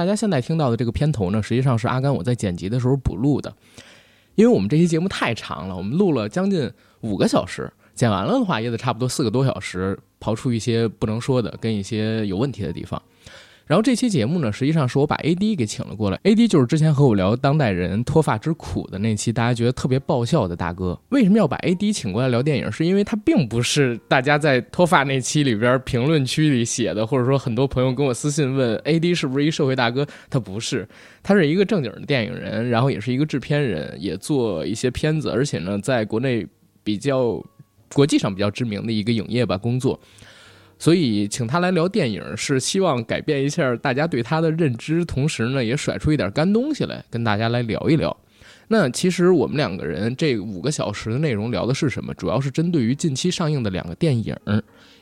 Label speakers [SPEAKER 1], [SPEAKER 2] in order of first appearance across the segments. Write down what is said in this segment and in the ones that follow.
[SPEAKER 1] 大家现在听到的这个片头呢，实际上是阿甘我在剪辑的时候补录的，因为我们这期节目太长了，我们录了将近五个小时，剪完了的话也得差不多四个多小时，刨出一些不能说的跟一些有问题的地方。然后这期节目呢，实际上是我把 A D 给请了过来。A D 就是之前和我聊当代人脱发之苦的那期，大家觉得特别爆笑的大哥。为什么要把 A D 请过来聊电影？是因为他并不是大家在脱发那期里边评论区里写的，或者说很多朋友跟我私信问 A D 是不是一社会大哥？他不是，他是一个正经的电影人，然后也是一个制片人，也做一些片子，而且呢，在国内比较国际上比较知名的一个影业吧工作。所以请他来聊电影，是希望改变一下大家对他的认知，同时呢，也甩出一点干东西来跟大家来聊一聊。那其实我们两个人这五个小时的内容聊的是什么？主要是针对于近期上映的两个电影，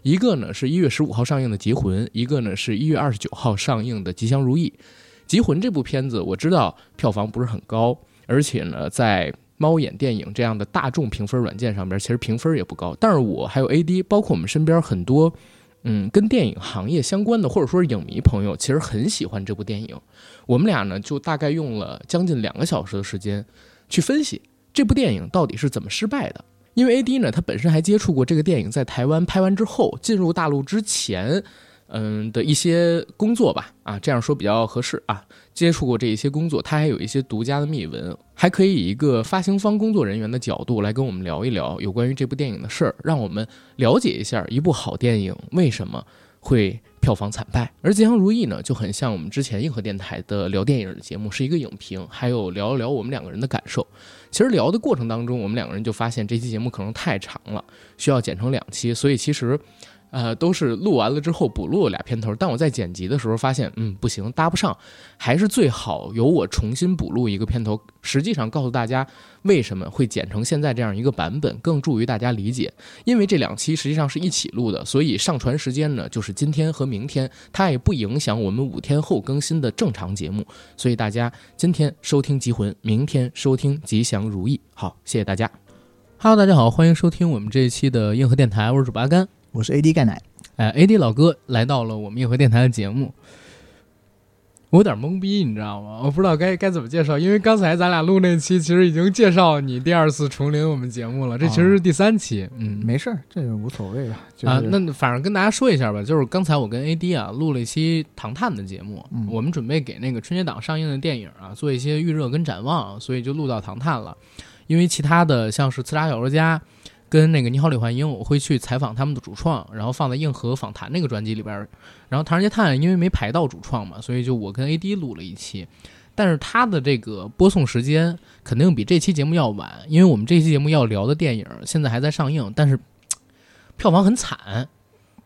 [SPEAKER 1] 一个呢是一月十五号上映的《极魂》，一个呢是一月二十九号上映的《吉祥如意》。《极魂》这部片子我知道票房不是很高，而且呢在猫眼电影这样的大众评分软件上边，其实评分也不高。但是我还有 AD，包括我们身边很多。嗯，跟电影行业相关的，或者说是影迷朋友，其实很喜欢这部电影。我们俩呢，就大概用了将近两个小时的时间，去分析这部电影到底是怎么失败的。因为 A D 呢，他本身还接触过这个电影在台湾拍完之后，进入大陆之前。嗯的一些工作吧，啊，这样说比较合适啊。接触过这一些工作，他还有一些独家的秘闻，还可以以一个发行方工作人员的角度来跟我们聊一聊有关于这部电影的事儿，让我们了解一下一部好电影为什么会票房惨败。而《吉祥如意》呢，就很像我们之前硬核电台的聊电影的节目，是一个影评，还有聊一聊我们两个人的感受。其实聊的过程当中，我们两个人就发现这期节目可能太长了，需要剪成两期，所以其实。呃，都是录完了之后补录了俩片头，但我在剪辑的时候发现，嗯，不行，搭不上，还是最好由我重新补录一个片头。实际上告诉大家为什么会剪成现在这样一个版本，更助于大家理解。因为这两期实际上是一起录的，所以上传时间呢就是今天和明天，它也不影响我们五天后更新的正常节目。所以大家今天收听《极魂》，明天收听《吉祥如意》。好，谢谢大家。Hello，大家好，欢迎收听我们这一期的硬核电台，我是主播阿甘。
[SPEAKER 2] 我是 AD 钙奶，
[SPEAKER 1] 哎，AD 老哥来到了我们硬核电台的节目，我有点懵逼，你知道吗？我不知道该该怎么介绍，因为刚才咱俩录那期，其实已经介绍你第二次重临我们节目了，这其实是第三期，
[SPEAKER 2] 嗯，没事儿，这个无所谓吧？
[SPEAKER 1] 啊，那反正跟大家说一下吧，就是刚才我跟 AD 啊录了一期《唐探》的节目，我们准备给那个春节档上映的电影啊做一些预热跟展望，所以就录到《唐探》了，因为其他的像是《刺杀小说家》。跟那个你好李焕英，我会去采访他们的主创，然后放在硬核访谈那个专辑里边。然后《唐人街探案》因为没排到主创嘛，所以就我跟 AD 录了一期。但是他的这个播送时间肯定比这期节目要晚，因为我们这期节目要聊的电影现在还在上映，但是 票房很惨，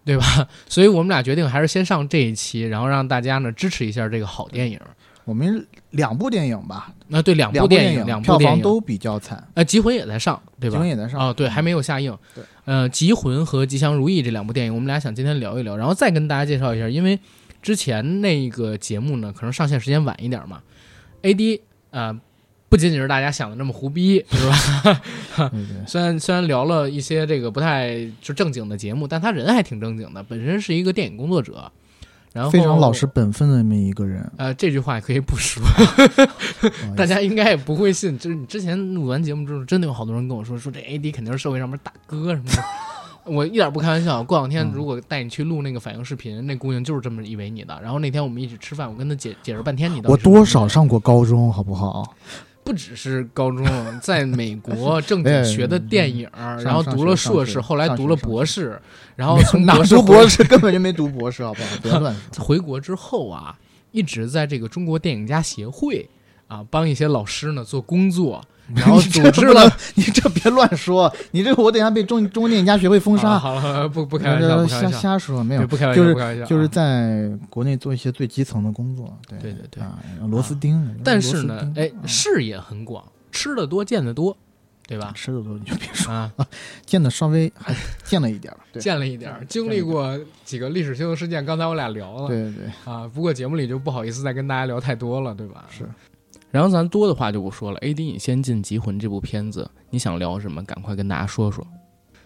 [SPEAKER 1] 对吧？所以我们俩决定还是先上这一期，然后让大家呢支持一下这个好电影。
[SPEAKER 2] 我们两部电影吧，
[SPEAKER 1] 那对两部
[SPEAKER 2] 电
[SPEAKER 1] 影，两部
[SPEAKER 2] 票房都比较惨。
[SPEAKER 1] 呃，《极魂》也在上，对吧？《极
[SPEAKER 2] 魂》也在上
[SPEAKER 1] 啊，对，还没有下映。
[SPEAKER 2] 对，
[SPEAKER 1] 呃，《极魂》和《吉祥如意》这两部电影，我们俩想今天聊一聊，然后再跟大家介绍一下，因为之前那个节目呢，可能上线时间晚一点嘛。AD 啊，不仅仅是大家想的那么胡逼，是
[SPEAKER 2] 吧？
[SPEAKER 1] 虽然虽然聊了一些这个不太就正经的节目，但他人还挺正经的，本身是一个电影工作者。然后
[SPEAKER 2] 非常老实本分的那么一个人，
[SPEAKER 1] 呃，这句话也可以不说，大家应该也不会信。就是你之前录完节目之后，真的有好多人跟我说，说这 AD 肯定是社会上面大哥什么的。我一点不开玩笑。过两天如果带你去录那个反应视频，那姑娘就是这么以为你的。然后那天我们一起吃饭，我跟她解解释半天，你
[SPEAKER 2] 我多少上过高中，好不好？
[SPEAKER 1] 不只是高中，在美国正经学的电影，然后读了硕士，后来读了博士，然后从
[SPEAKER 2] 哪读博士根本就没读博士，好不好？别乱说。
[SPEAKER 1] 回国之后啊，一直在这个中国电影家协会啊，帮一些老师呢做工作。然后组织了，
[SPEAKER 2] 你这别乱说，你这个我等下被中中国电影家学会封杀。
[SPEAKER 1] 好了，不不开玩笑，
[SPEAKER 2] 瞎瞎说，没有，
[SPEAKER 1] 不开玩
[SPEAKER 2] 笑，就是在国内做一些最基层的工作。对
[SPEAKER 1] 对对对，
[SPEAKER 2] 螺丝钉。
[SPEAKER 1] 但是呢，哎，视野很广，吃的多，见的多，对吧？
[SPEAKER 2] 吃的多你就别说啊，见的稍微还 见了一点儿
[SPEAKER 1] 见了一点儿经历过几个历史性的事件。刚才我俩聊了，
[SPEAKER 2] 对对对
[SPEAKER 1] 啊，不过节目里就不好意思再跟大家聊太多了，对吧？
[SPEAKER 2] 是。
[SPEAKER 1] 然后咱多的话就不说了。A D，你先进《极魂》这部片子，你想聊什么？赶快跟大家说说。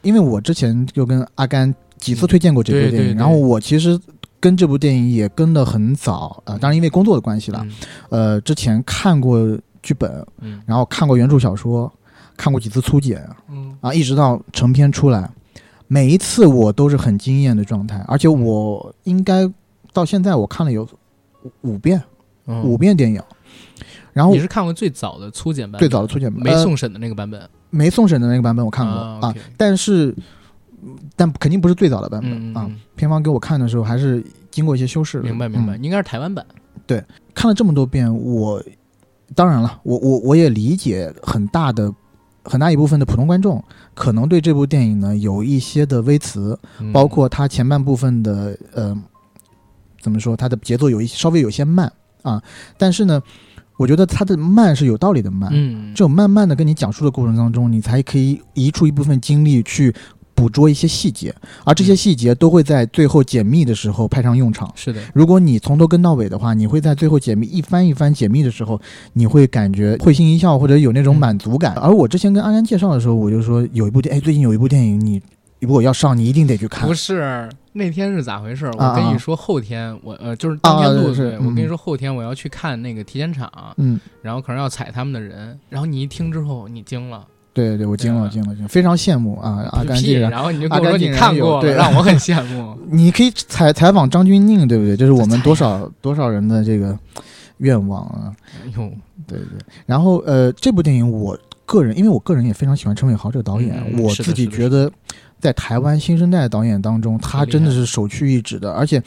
[SPEAKER 2] 因为我之前就跟阿甘几次推荐过这部电影，然后我其实。跟这部电影也跟的很早啊、呃当然因为工作的关系了，
[SPEAKER 1] 嗯
[SPEAKER 2] 呃，之前看过剧本，
[SPEAKER 1] 嗯
[SPEAKER 2] 然后看过原著小说，看过几次粗剪
[SPEAKER 1] 嗯
[SPEAKER 2] 啊，一直到成片出来，每一次我都是很惊艳的状态，而且我应该到现在我看了有五五遍
[SPEAKER 1] 嗯
[SPEAKER 2] 五遍电影，然后
[SPEAKER 1] 你是看过最早的粗剪版，
[SPEAKER 2] 最早的粗剪版呃
[SPEAKER 1] 没送审的那个版本，
[SPEAKER 2] 没送审的那个版本我看过
[SPEAKER 1] 啊
[SPEAKER 2] 但是但肯定不是最早的版本啊。片方给我看的时候还是经过一些修饰的，
[SPEAKER 1] 明白明白，
[SPEAKER 2] 嗯
[SPEAKER 1] 应该是台湾版，对
[SPEAKER 2] 看了这么多遍，我当然了，我我我也理解很大的很大一部分的普通观众可能对这部电影呢有一些的微词，
[SPEAKER 1] 嗯。
[SPEAKER 2] 包括它前半部分的呃怎么说，它的节奏有一稍微有些慢啊，但是呢，我觉得它的慢是有道理的慢，
[SPEAKER 1] 嗯
[SPEAKER 2] 这种慢慢的跟你讲述的过程当中，你才可以移出一部分精力去捕捉一些细节，而这些
[SPEAKER 1] 嗯
[SPEAKER 2] 细节都会在最后解密的时候派上用场。
[SPEAKER 1] 是的，
[SPEAKER 2] 如果你从头跟到尾的话，你会在最后解密一番一番解密的时候，你会感觉会心一笑，或者有那种
[SPEAKER 1] 嗯
[SPEAKER 2] 满足感。而我之前跟安安介绍的时候，我就说有一部电，哎，最近有一部电影，你如果要上，你一定得去看
[SPEAKER 1] 不。是那天是咋回事？
[SPEAKER 2] 啊
[SPEAKER 1] 我跟你说，后天我呃就是当天录的，
[SPEAKER 2] 是嗯
[SPEAKER 1] 我跟你说后天我要去看那个体检场，
[SPEAKER 2] 嗯，
[SPEAKER 1] 然后可能要踩他们的人，然后你一听之后你惊了，
[SPEAKER 2] 对对，我惊了，惊了，惊了，非常羡慕啊！阿甘
[SPEAKER 1] 屁，
[SPEAKER 2] 竟然，
[SPEAKER 1] 后你就跟我说你看过
[SPEAKER 2] 对
[SPEAKER 1] 让我很羡慕。
[SPEAKER 2] 你可以采采访张钧甯，对不对？这是我们多少多少人的这个愿望啊！
[SPEAKER 1] 哎呦，
[SPEAKER 2] 对对。然后呃，这部电影我个人，因为我个人也非常喜欢陈伟豪这个导演，
[SPEAKER 1] 嗯
[SPEAKER 2] 我自己觉得在台湾新生代导演当中，他真的是首屈一指的，而且。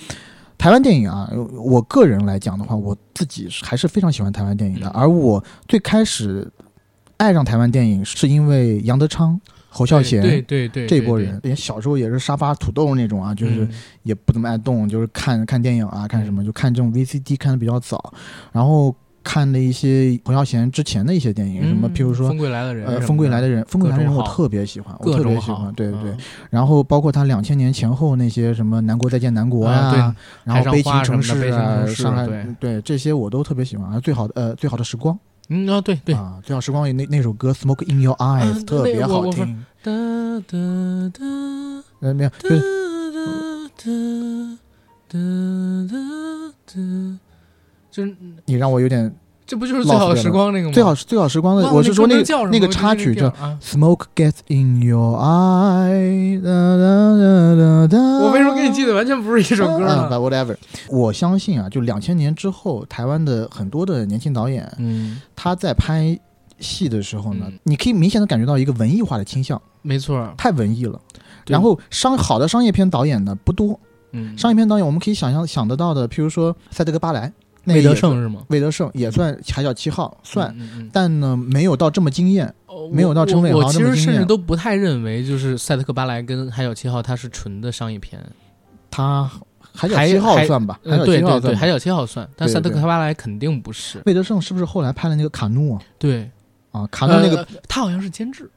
[SPEAKER 2] 台湾电影啊，我个人来讲的话，我自己还是非常喜欢台湾电影的。
[SPEAKER 1] 嗯
[SPEAKER 2] 而我最开始爱上台湾电影，是因为杨德昌、侯孝贤
[SPEAKER 1] 对对对，
[SPEAKER 2] 这波人。连，小时候也是沙发土豆那种啊，就是
[SPEAKER 1] 嗯
[SPEAKER 2] 也不怎么爱动，就是看看电影啊，看什么就看这种 VCD 看的比较早，然后看的一些侯孝贤之前的一些电影，什么
[SPEAKER 1] 嗯
[SPEAKER 2] 譬如说
[SPEAKER 1] 风归来的人
[SPEAKER 2] 呃，《风归来的人》，《风归来的人》我特别喜欢，我特别喜欢，，对对对。
[SPEAKER 1] 嗯
[SPEAKER 2] 然后包括他两千年前后那些什么《南国再见南国》
[SPEAKER 1] 啊对
[SPEAKER 2] 然后《悲情城市》啊，上海
[SPEAKER 1] 对
[SPEAKER 2] 对这些我都特别喜欢。啊，最好的呃，最好的时光
[SPEAKER 1] 嗯啊对对，
[SPEAKER 2] 啊，最好时光里那那首歌《Smoke in Your Eyes》
[SPEAKER 1] 啊
[SPEAKER 2] 特别好听。
[SPEAKER 1] 哒哒哒
[SPEAKER 2] 呃，没有，
[SPEAKER 1] 哒
[SPEAKER 2] 就是
[SPEAKER 1] 哒哒哒哒，就是
[SPEAKER 2] 你让我有点
[SPEAKER 1] 这不就是最好的时光那个吗？
[SPEAKER 2] 最好最好时光的，我是说那
[SPEAKER 1] 个叫什么
[SPEAKER 2] 那个插曲叫。Smoke gets in your eye。
[SPEAKER 1] 我为什么给你记得完全不是一首歌
[SPEAKER 2] 啊
[SPEAKER 1] 呢
[SPEAKER 2] ？？But whatever，我相信啊，就两千年之后，台湾的很多的年轻导演，
[SPEAKER 1] 嗯，
[SPEAKER 2] 他在拍戏的时候呢，
[SPEAKER 1] 嗯
[SPEAKER 2] 你可以明显的感觉到一个文艺化的倾向，
[SPEAKER 1] 没错。
[SPEAKER 2] 太文艺了。然后商好的商业片导演呢不多，
[SPEAKER 1] 嗯，
[SPEAKER 2] 商业片导演我们可以想象想得到的，譬如说塞德格巴莱，那
[SPEAKER 1] 魏德胜是吗？
[SPEAKER 2] 魏德胜也算海角七号算，但呢没有到这么惊艳。
[SPEAKER 1] 哦
[SPEAKER 2] 没有到陈伟豪
[SPEAKER 1] 我我其实
[SPEAKER 2] 这么惊艳
[SPEAKER 1] 甚至都不太认为，就是赛德克巴莱跟海角七号它是纯的商业片。
[SPEAKER 2] 它海角七号
[SPEAKER 1] 海
[SPEAKER 2] 算吧，海
[SPEAKER 1] 呃，
[SPEAKER 2] 角
[SPEAKER 1] 对对对，
[SPEAKER 2] 七号算
[SPEAKER 1] 海角七号算，但
[SPEAKER 2] 对对
[SPEAKER 1] 赛德克巴莱肯定不是。
[SPEAKER 2] 魏德胜是不是后来拍了那个卡努啊？
[SPEAKER 1] 对，
[SPEAKER 2] 啊，卡努那个、
[SPEAKER 1] 呃他好像是监制。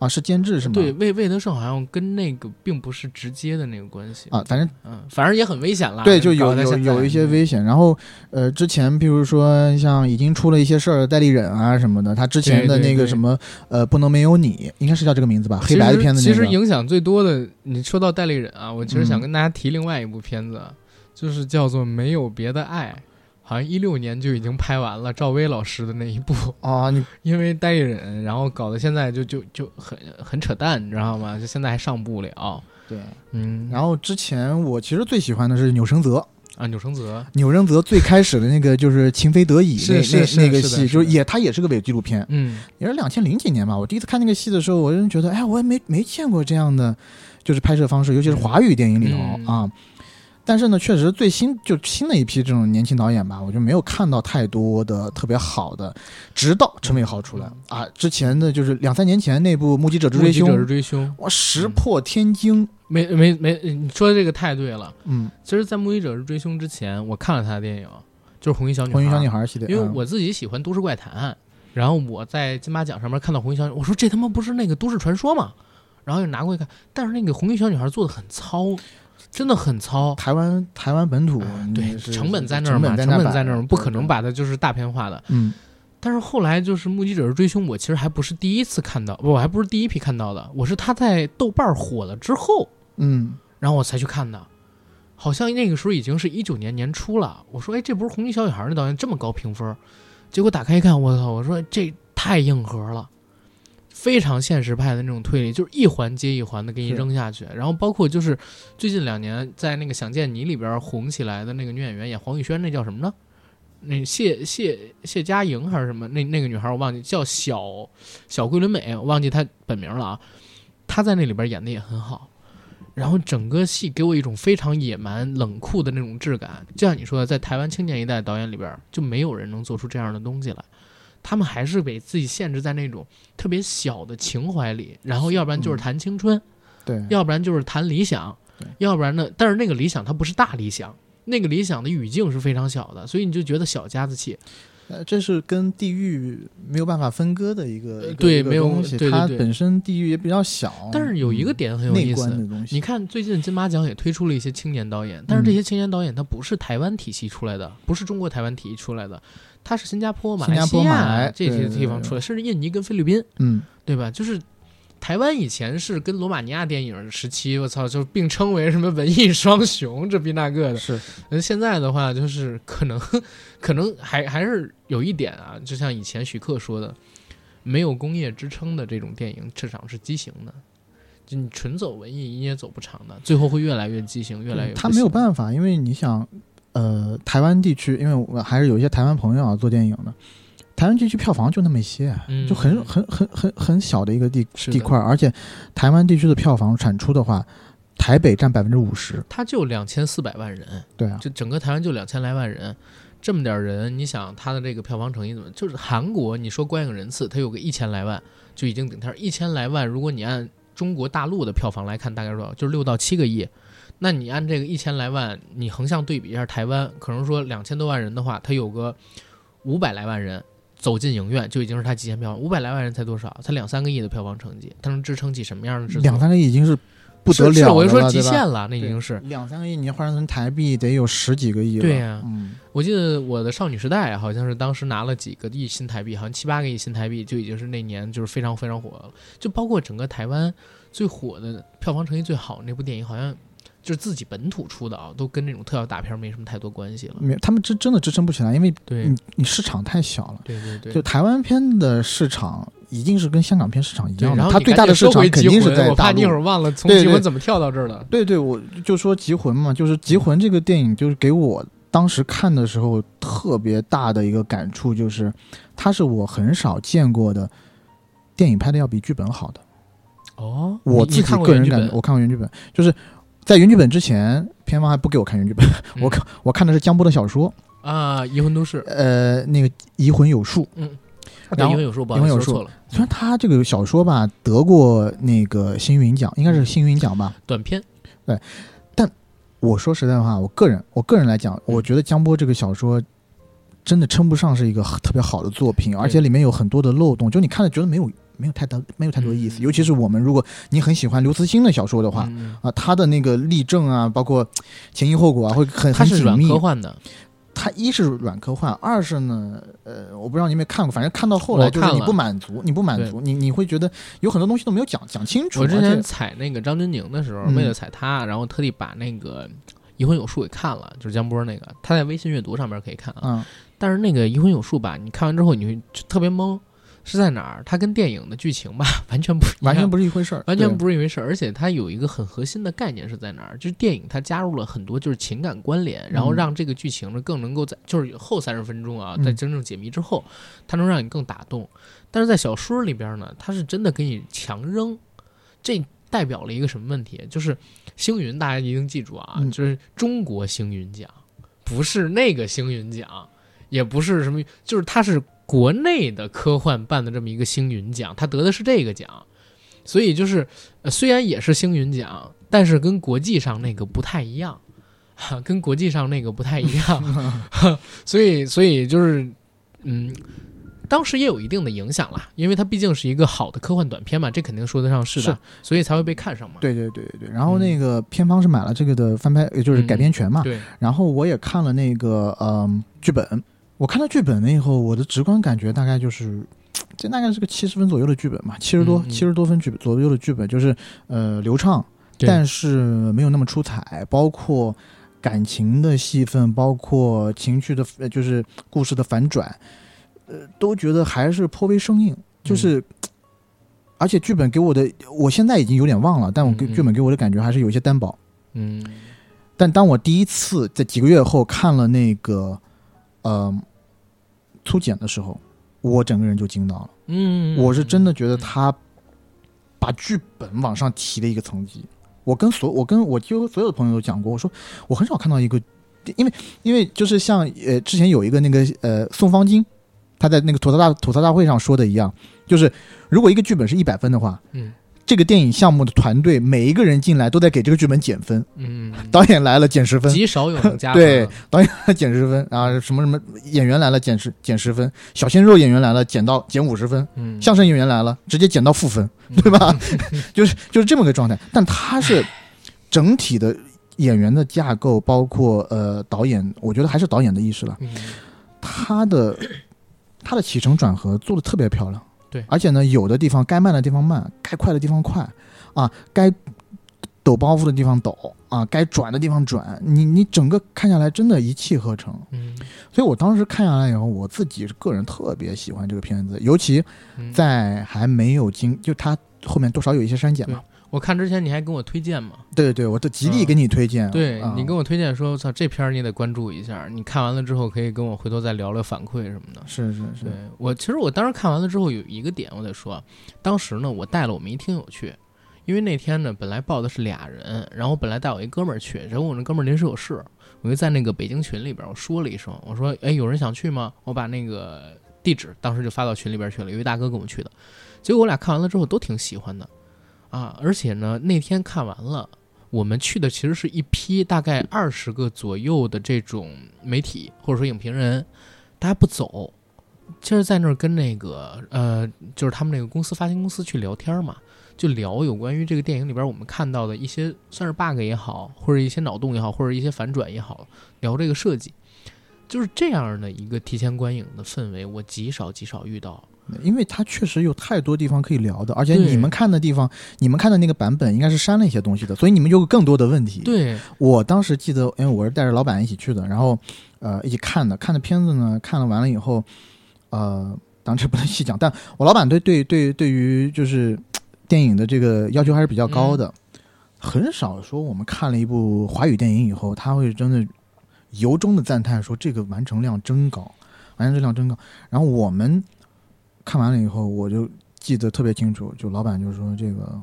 [SPEAKER 2] 啊是监制是吗？
[SPEAKER 1] 对，魏魏德胜好像跟那个并不是直接的那个关系。
[SPEAKER 2] 啊，反正
[SPEAKER 1] 嗯，反正也很危险啦。
[SPEAKER 2] 对，就有有有一些危险。然后呃，之前比如说像已经出了一些事儿的代理人啊什么的，他之前的那个什么呃不能没有你，应该是叫这个名字吧？黑白的片子那
[SPEAKER 1] 其实。影响最多的，你说到代理人啊，我其实想
[SPEAKER 2] 嗯
[SPEAKER 1] 跟大家提另外一部片子，就是叫做《没有别的爱》，好像一六年就已经拍完了，赵薇老师的那一部。
[SPEAKER 2] 啊，你
[SPEAKER 1] 因为代理人，然后搞得现在就就就很很扯淡，你知道吗？就现在还上不了。
[SPEAKER 2] 对。
[SPEAKER 1] 嗯，
[SPEAKER 2] 然后之前我其实最喜欢的是钮承泽，
[SPEAKER 1] 啊，钮承泽，
[SPEAKER 2] 钮承泽最开始的那个就是《情非得已》那那那个戏，就是也他也是个伪纪录片，
[SPEAKER 1] 嗯
[SPEAKER 2] 也是两千零几年吧。我第一次看那个戏的时候，我就觉得，哎，我也没没见过这样的就是拍摄方式，尤其是华语电影里头、
[SPEAKER 1] 嗯
[SPEAKER 2] 啊。但是呢，确实最新就新的一批这种年轻导演吧，我就没有看到太多的特别好的。直到陈伟豪出来、啊，之前的就是两三年前那部《目击者之追凶
[SPEAKER 1] 目击者》之追凶，
[SPEAKER 2] 哇，石破天惊。
[SPEAKER 1] 没没没，你说的这个太对了。
[SPEAKER 2] 嗯，
[SPEAKER 1] 其实，在目击者之追凶之前，我看了他的电影，就是《红衣小女孩》。
[SPEAKER 2] 红衣小女孩系列，嗯
[SPEAKER 1] 因为我自己喜欢都市怪谈，然后我在金马奖上面看到《红衣小女孩》，我说这他妈不是那个都市传说吗？然后就拿过去看，但是那个《红衣小女孩》做的很糙，真的很糙。
[SPEAKER 2] 台湾台湾本土
[SPEAKER 1] 对，成本在那儿嘛，
[SPEAKER 2] 成本在那
[SPEAKER 1] 儿，不可能把它就是大片化的。
[SPEAKER 2] 嗯
[SPEAKER 1] 但是后来就是《目击者是追凶》，我其实还不是第一次看到，不，我还不是第一批看到的，我是他在豆瓣火了之后，
[SPEAKER 2] 嗯
[SPEAKER 1] 然后我才去看的。好像那个时候已经是一九年年初了。我说，哎，这不是《红衣小女孩》那导演这么高评分？结果打开一看，我操！我说这太硬核了，非常现实派的那种推理，就是一环接一环的给你扔下去。然后包括就是最近两年在那个《想见你》里边红起来的那个女演员，演黄宇轩，那叫什么呢？那谢谢谢佳莹还是什么？那那个女孩我忘记叫小小桂纶镁，我忘记她本名了啊。她在那里边演的也很好，然后整个戏给我一种非常野蛮冷酷的那种质感。就像你说的，在台湾青年一代导演里边，就没有人能做出这样的东西来。他们还是给自己限制在那种特别小的情怀里，然后要不然就是谈青春，
[SPEAKER 2] 对，
[SPEAKER 1] 要不然就是谈理想，要不然呢？但是那个理想它不是大理想，那个理想的语境是非常小的，所以你就觉得小家子气。
[SPEAKER 2] 呃，这是跟地域没有办法分割的一个
[SPEAKER 1] 对没有
[SPEAKER 2] 东西，它本身地域也比较小，
[SPEAKER 1] 但是有一个点很有意思，你看最近金马奖也推出了一些青年导演，但是这些青年导演他不是台湾体系出来的，不是中国台湾体系出来的，他是新加坡、马
[SPEAKER 2] 新加坡
[SPEAKER 1] 来西亚这些地方出来，甚至印尼跟菲律宾，
[SPEAKER 2] 嗯，
[SPEAKER 1] 对吧？就是台湾以前是跟罗马尼亚电影时期，我操，就并称为什么文艺双雄，这逼那个的。
[SPEAKER 2] 是
[SPEAKER 1] 那现在的话，就是可能 可能还还是有一点啊，就像以前徐克说的，没有工业支撑的这种电影市场是畸形的。就你纯走文艺，你也走不长的，最后会越来越畸形，越来越不
[SPEAKER 2] 他没有办法，因为你想，呃，台湾地区，因为我还是有一些台湾朋友啊做电影的，台湾地区票房就那么一些，
[SPEAKER 1] 嗯。
[SPEAKER 2] 就很很很很很小的一个地地块，而且台湾地区的票房产出的话，台北占百分之五十，
[SPEAKER 1] 它就两千四百万人，
[SPEAKER 2] 对啊，
[SPEAKER 1] 就整个台湾就两千来万人，这么点儿人，你想他的这个票房成绩怎么？就是韩国，你说观影人次，它有个一千来万就已经顶天儿，一千来万，如果你按中国大陆的票房来看，大概是多少？就是六到七个亿。那你按这个一千来万，你横向对比一下台湾，可能说两千多万人的话，它有个五百来万人走进影院，就已经是它极限票房。五百来万人才多少？才两三个亿的票房成绩，它能支撑起什么样的制作？
[SPEAKER 2] 两三个亿已经是不得了
[SPEAKER 1] 是是我就说极限了，那已经是。
[SPEAKER 2] 两三个亿，你要换成台币得有十几个亿了。
[SPEAKER 1] 对呀
[SPEAKER 2] 嗯，
[SPEAKER 1] 我记得我的少女时代好像是当时拿了几个亿新台币，好像七八个亿新台币就已经是那年就是非常非常火了。就包括整个台湾最火的票房成绩最好的那部电影，好像就是自己本土出的啊，都跟那种特效大片没什么太多关系了。
[SPEAKER 2] 没，他们真真的支撑不起来，因为
[SPEAKER 1] 对
[SPEAKER 2] 你你市场太小了。
[SPEAKER 1] 对对对，
[SPEAKER 2] 就台湾片的市场一定是跟香港片市场一样的，它最大的市场肯定是在大陆。
[SPEAKER 1] 你一会儿忘了从集魂怎么跳到这儿的。
[SPEAKER 2] 对对，我就说《集魂》嘛，就是《集魂》这个电影，就是给我当时看的时候特别大的一个感触，就是它是我很少见过的电影拍的要比剧本好的。
[SPEAKER 1] 哦，
[SPEAKER 2] 我自己个人感觉，我看过原剧本，就是在原剧本之前，片方还不给我看原剧本，
[SPEAKER 1] 嗯。
[SPEAKER 2] 我看我看的是江波的小说，
[SPEAKER 1] 啊，移魂都市，
[SPEAKER 2] 呃，那个《移魂有术》。
[SPEAKER 1] 嗯，
[SPEAKER 2] 然后
[SPEAKER 1] 对移魂有术，不好意
[SPEAKER 2] 移魂有术虽然他这个小说吧得过那个星云奖，应该是星云奖吧。
[SPEAKER 1] 短片，
[SPEAKER 2] 我说实在话，我个人我个人来讲，我觉得江波这个小说真的称不上是一个特别好的作品，而且里面有很多的漏洞，就你看了觉得没有没有太大没有太多意思。
[SPEAKER 1] 嗯
[SPEAKER 2] 尤其是我们如果你很喜欢刘慈欣的小说的话。
[SPEAKER 1] 嗯
[SPEAKER 2] 啊，他的那个例证啊，包括前因后果啊，会很
[SPEAKER 1] 它是软。科幻的，
[SPEAKER 2] 它一是软科幻，二是呢，呃，我不知道你有没有看过，反正看到后来就是你不满足，你不满足，你你会觉得有很多东西都没有讲讲清楚。
[SPEAKER 1] 我之前
[SPEAKER 2] 而且
[SPEAKER 1] 采那个张钧甯的时候，
[SPEAKER 2] 嗯
[SPEAKER 1] 为了采他，然后特地把那个《移魂有术》给看了，就是江波那个，他在微信阅读上面可以看啊。
[SPEAKER 2] 嗯，
[SPEAKER 1] 但是那个《移魂有术》吧，你看完之后你会就特别懵，是在哪儿？它跟电影的剧情吧 完全不
[SPEAKER 2] 完全不是一回事儿，
[SPEAKER 1] 完全不是一回事儿，而且它有一个很核心的概念是在哪儿？就是电影它加入了很多就是情感关联，然后
[SPEAKER 2] 嗯
[SPEAKER 1] 让这个剧情呢更能够在就是后三十分钟啊，
[SPEAKER 2] 嗯
[SPEAKER 1] 在真正解谜之后，它能让你更打动。但是在小说里边呢，它是真的给你强扔，这代表了一个什么问题？就是星云，大家一定记住啊，
[SPEAKER 2] 嗯
[SPEAKER 1] 就是中国星云奖，不是那个星云奖，也不是什么，就是它是国内的科幻办的这么一个星云奖，他得的是这个奖。所以就是，呃虽然也是星云奖，但是跟国际上那个不太一样，哈，跟国际上那个不太一样，哈 所以所以就是，嗯，当时也有一定的影响啦，因为它毕竟是一个好的科幻短片嘛，这肯定说得上是的，
[SPEAKER 2] 是
[SPEAKER 1] 所以才会被看上嘛。
[SPEAKER 2] 对对对对对。然后那个片方是买了这个的翻拍，也就是改编权嘛。
[SPEAKER 1] 对，
[SPEAKER 2] 然后我也看了那个嗯剧本，我看到剧本了以后，我的直观感觉大概就是。这大概是个七十分左右的剧本嘛，七十多
[SPEAKER 1] 嗯嗯
[SPEAKER 2] 七十多分剧本左右的剧本，就是呃流畅，但是没有那么出彩，包括感情的戏份，包括情绪的，呃就是故事的反转，呃，都觉得还是颇为生硬。就是，而且剧本给我的，我现在已经有点忘了，但我给剧本给我的感觉还是有一些单薄。
[SPEAKER 1] 嗯
[SPEAKER 2] 但当我第一次在几个月后看了那个呃粗剪的时候，我整个人就惊到了。
[SPEAKER 1] 嗯，
[SPEAKER 2] 我是真的觉得他把剧本往上提了一个层级。我跟所我跟我几乎所有的朋友都讲过，我说我很少看到一个，因为因为就是像呃之前有一个那个呃宋方金，他在那个吐槽大吐槽大会上说的一样，就是如果一个剧本是一百分的话，
[SPEAKER 1] 嗯
[SPEAKER 2] 这个电影项目的团队每一个人进来都在给这个剧本减分，
[SPEAKER 1] 嗯，
[SPEAKER 2] 导演来了减十分，
[SPEAKER 1] 极少有能加
[SPEAKER 2] 对导演减十分啊，什么什么演员来了减十减十分，小鲜肉演员来了减到减五十分，
[SPEAKER 1] 嗯，
[SPEAKER 2] 相声演员来了直接减到负分，对吧？就是就是这么个状态。但他是整体的演员的架构，包括呃导演，我觉得还是导演的意识了。
[SPEAKER 1] 嗯。
[SPEAKER 2] 他的他的起承转合做的特别漂亮，
[SPEAKER 1] 对
[SPEAKER 2] 而且呢，有的地方该慢的地方慢，该快的地方快，啊，该抖包袱的地方抖啊，该转的地方转，你你整个看下来真的一气呵成。
[SPEAKER 1] 嗯
[SPEAKER 2] 所以我当时看下来以后，我自己个人特别喜欢这个片子，尤其
[SPEAKER 1] 嗯，
[SPEAKER 2] 在还没有经，就它后面多少有一些删减嘛。
[SPEAKER 1] 我看之前你还跟我推荐嘛，
[SPEAKER 2] 对对对，我都极力给你推荐。
[SPEAKER 1] 对
[SPEAKER 2] 啊
[SPEAKER 1] 你跟我推荐说，操，这片儿你得关注一下，你看完了之后可以跟我回头再聊聊反馈什么的。
[SPEAKER 2] 是是是
[SPEAKER 1] 对，我，其实我当时看完了之后有一个点我得说，当时呢我带了我们一听友去，因为那天呢本来报的是俩人，然后我本来带我一哥们儿去，然后我那哥们儿临时有事，我就在那个北京群里边我说了一声，我说哎有人想去吗？我把那个地址当时就发到群里边去了，有一大哥跟我们去的，结果我俩看完了之后都挺喜欢的，啊，而且呢那天看完了。我们去的其实是一批大概二十个左右的这种媒体或者说影评人，大家不走，就是在那儿跟那个呃，就是他们那个公司发行公司去聊天嘛，就聊有关于这个电影里边我们看到的一些算是 bug 也好，或者一些脑洞也好，或者一些反转也好，聊这个设计，就是这样的一个提前观影的氛围，我极少极少遇到。
[SPEAKER 2] 因为它确实有太多地方可以聊的，而且你们看的地方，你们看的那个版本应该是删了一些东西的，所以你们有更多的问题。
[SPEAKER 1] 对，
[SPEAKER 2] 我当时记得，因为我是带着老板一起去的，然后呃一起看的，看的片子呢，看了完了以后，呃，当然这不能细讲，但我老板对对对对于就是电影的这个要求还是比较高的，很少说我们看了一部华语电影以后，他会真的由衷的赞叹说这个完成量真高，完成质量真高。然后我们看完了以后，我就记得特别清楚，就老板就说这个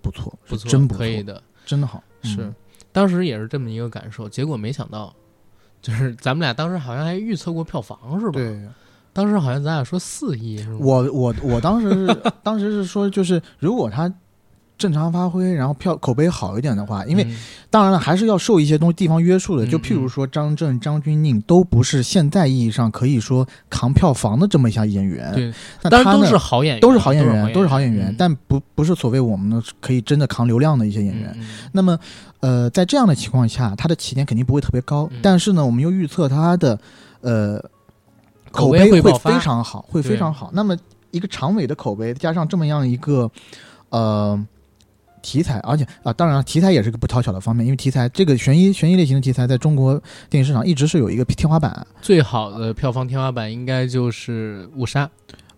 [SPEAKER 2] 不错，
[SPEAKER 1] 不错，
[SPEAKER 2] 是真不错，
[SPEAKER 1] 可以的，
[SPEAKER 2] 真的好，
[SPEAKER 1] 是
[SPEAKER 2] 嗯，
[SPEAKER 1] 当时也是这么一个感受。结果没想到，就是咱们俩当时好像还预测过票房是吧？，
[SPEAKER 2] 对。
[SPEAKER 1] 当时好像咱俩说四亿是吗？
[SPEAKER 2] 我我我当时是 当时是说，就是如果他正常发挥，然后票口碑好一点的话，因为
[SPEAKER 1] 嗯。
[SPEAKER 2] 当然了，还是要受一些东西地方约束的。
[SPEAKER 1] 嗯
[SPEAKER 2] 就譬如说张震、张钧甯都不是现在意义上可以说扛票房的这么一下演员，
[SPEAKER 1] 对，
[SPEAKER 2] 但他呢
[SPEAKER 1] 当然都是好演员，
[SPEAKER 2] 都是好演员，都是好演
[SPEAKER 1] 员，
[SPEAKER 2] 但不不是所谓我们的可以真的扛流量的一些演员。
[SPEAKER 1] 嗯
[SPEAKER 2] 那么，呃，在这样的情况下，他的起点肯定不会特别高，
[SPEAKER 1] 嗯。
[SPEAKER 2] 但是呢，我们又预测他的呃
[SPEAKER 1] 口
[SPEAKER 2] 碑会非常好，会非常好。那么一个长尾的口碑，加上这么样一个呃题材，而且啊、当然了，题材也是个不讨巧的方面，因为题材这个悬疑悬疑类型的题材，在中国电影市场一直是有一个天花板。
[SPEAKER 1] 最好的票房天花板应该就是《误杀》，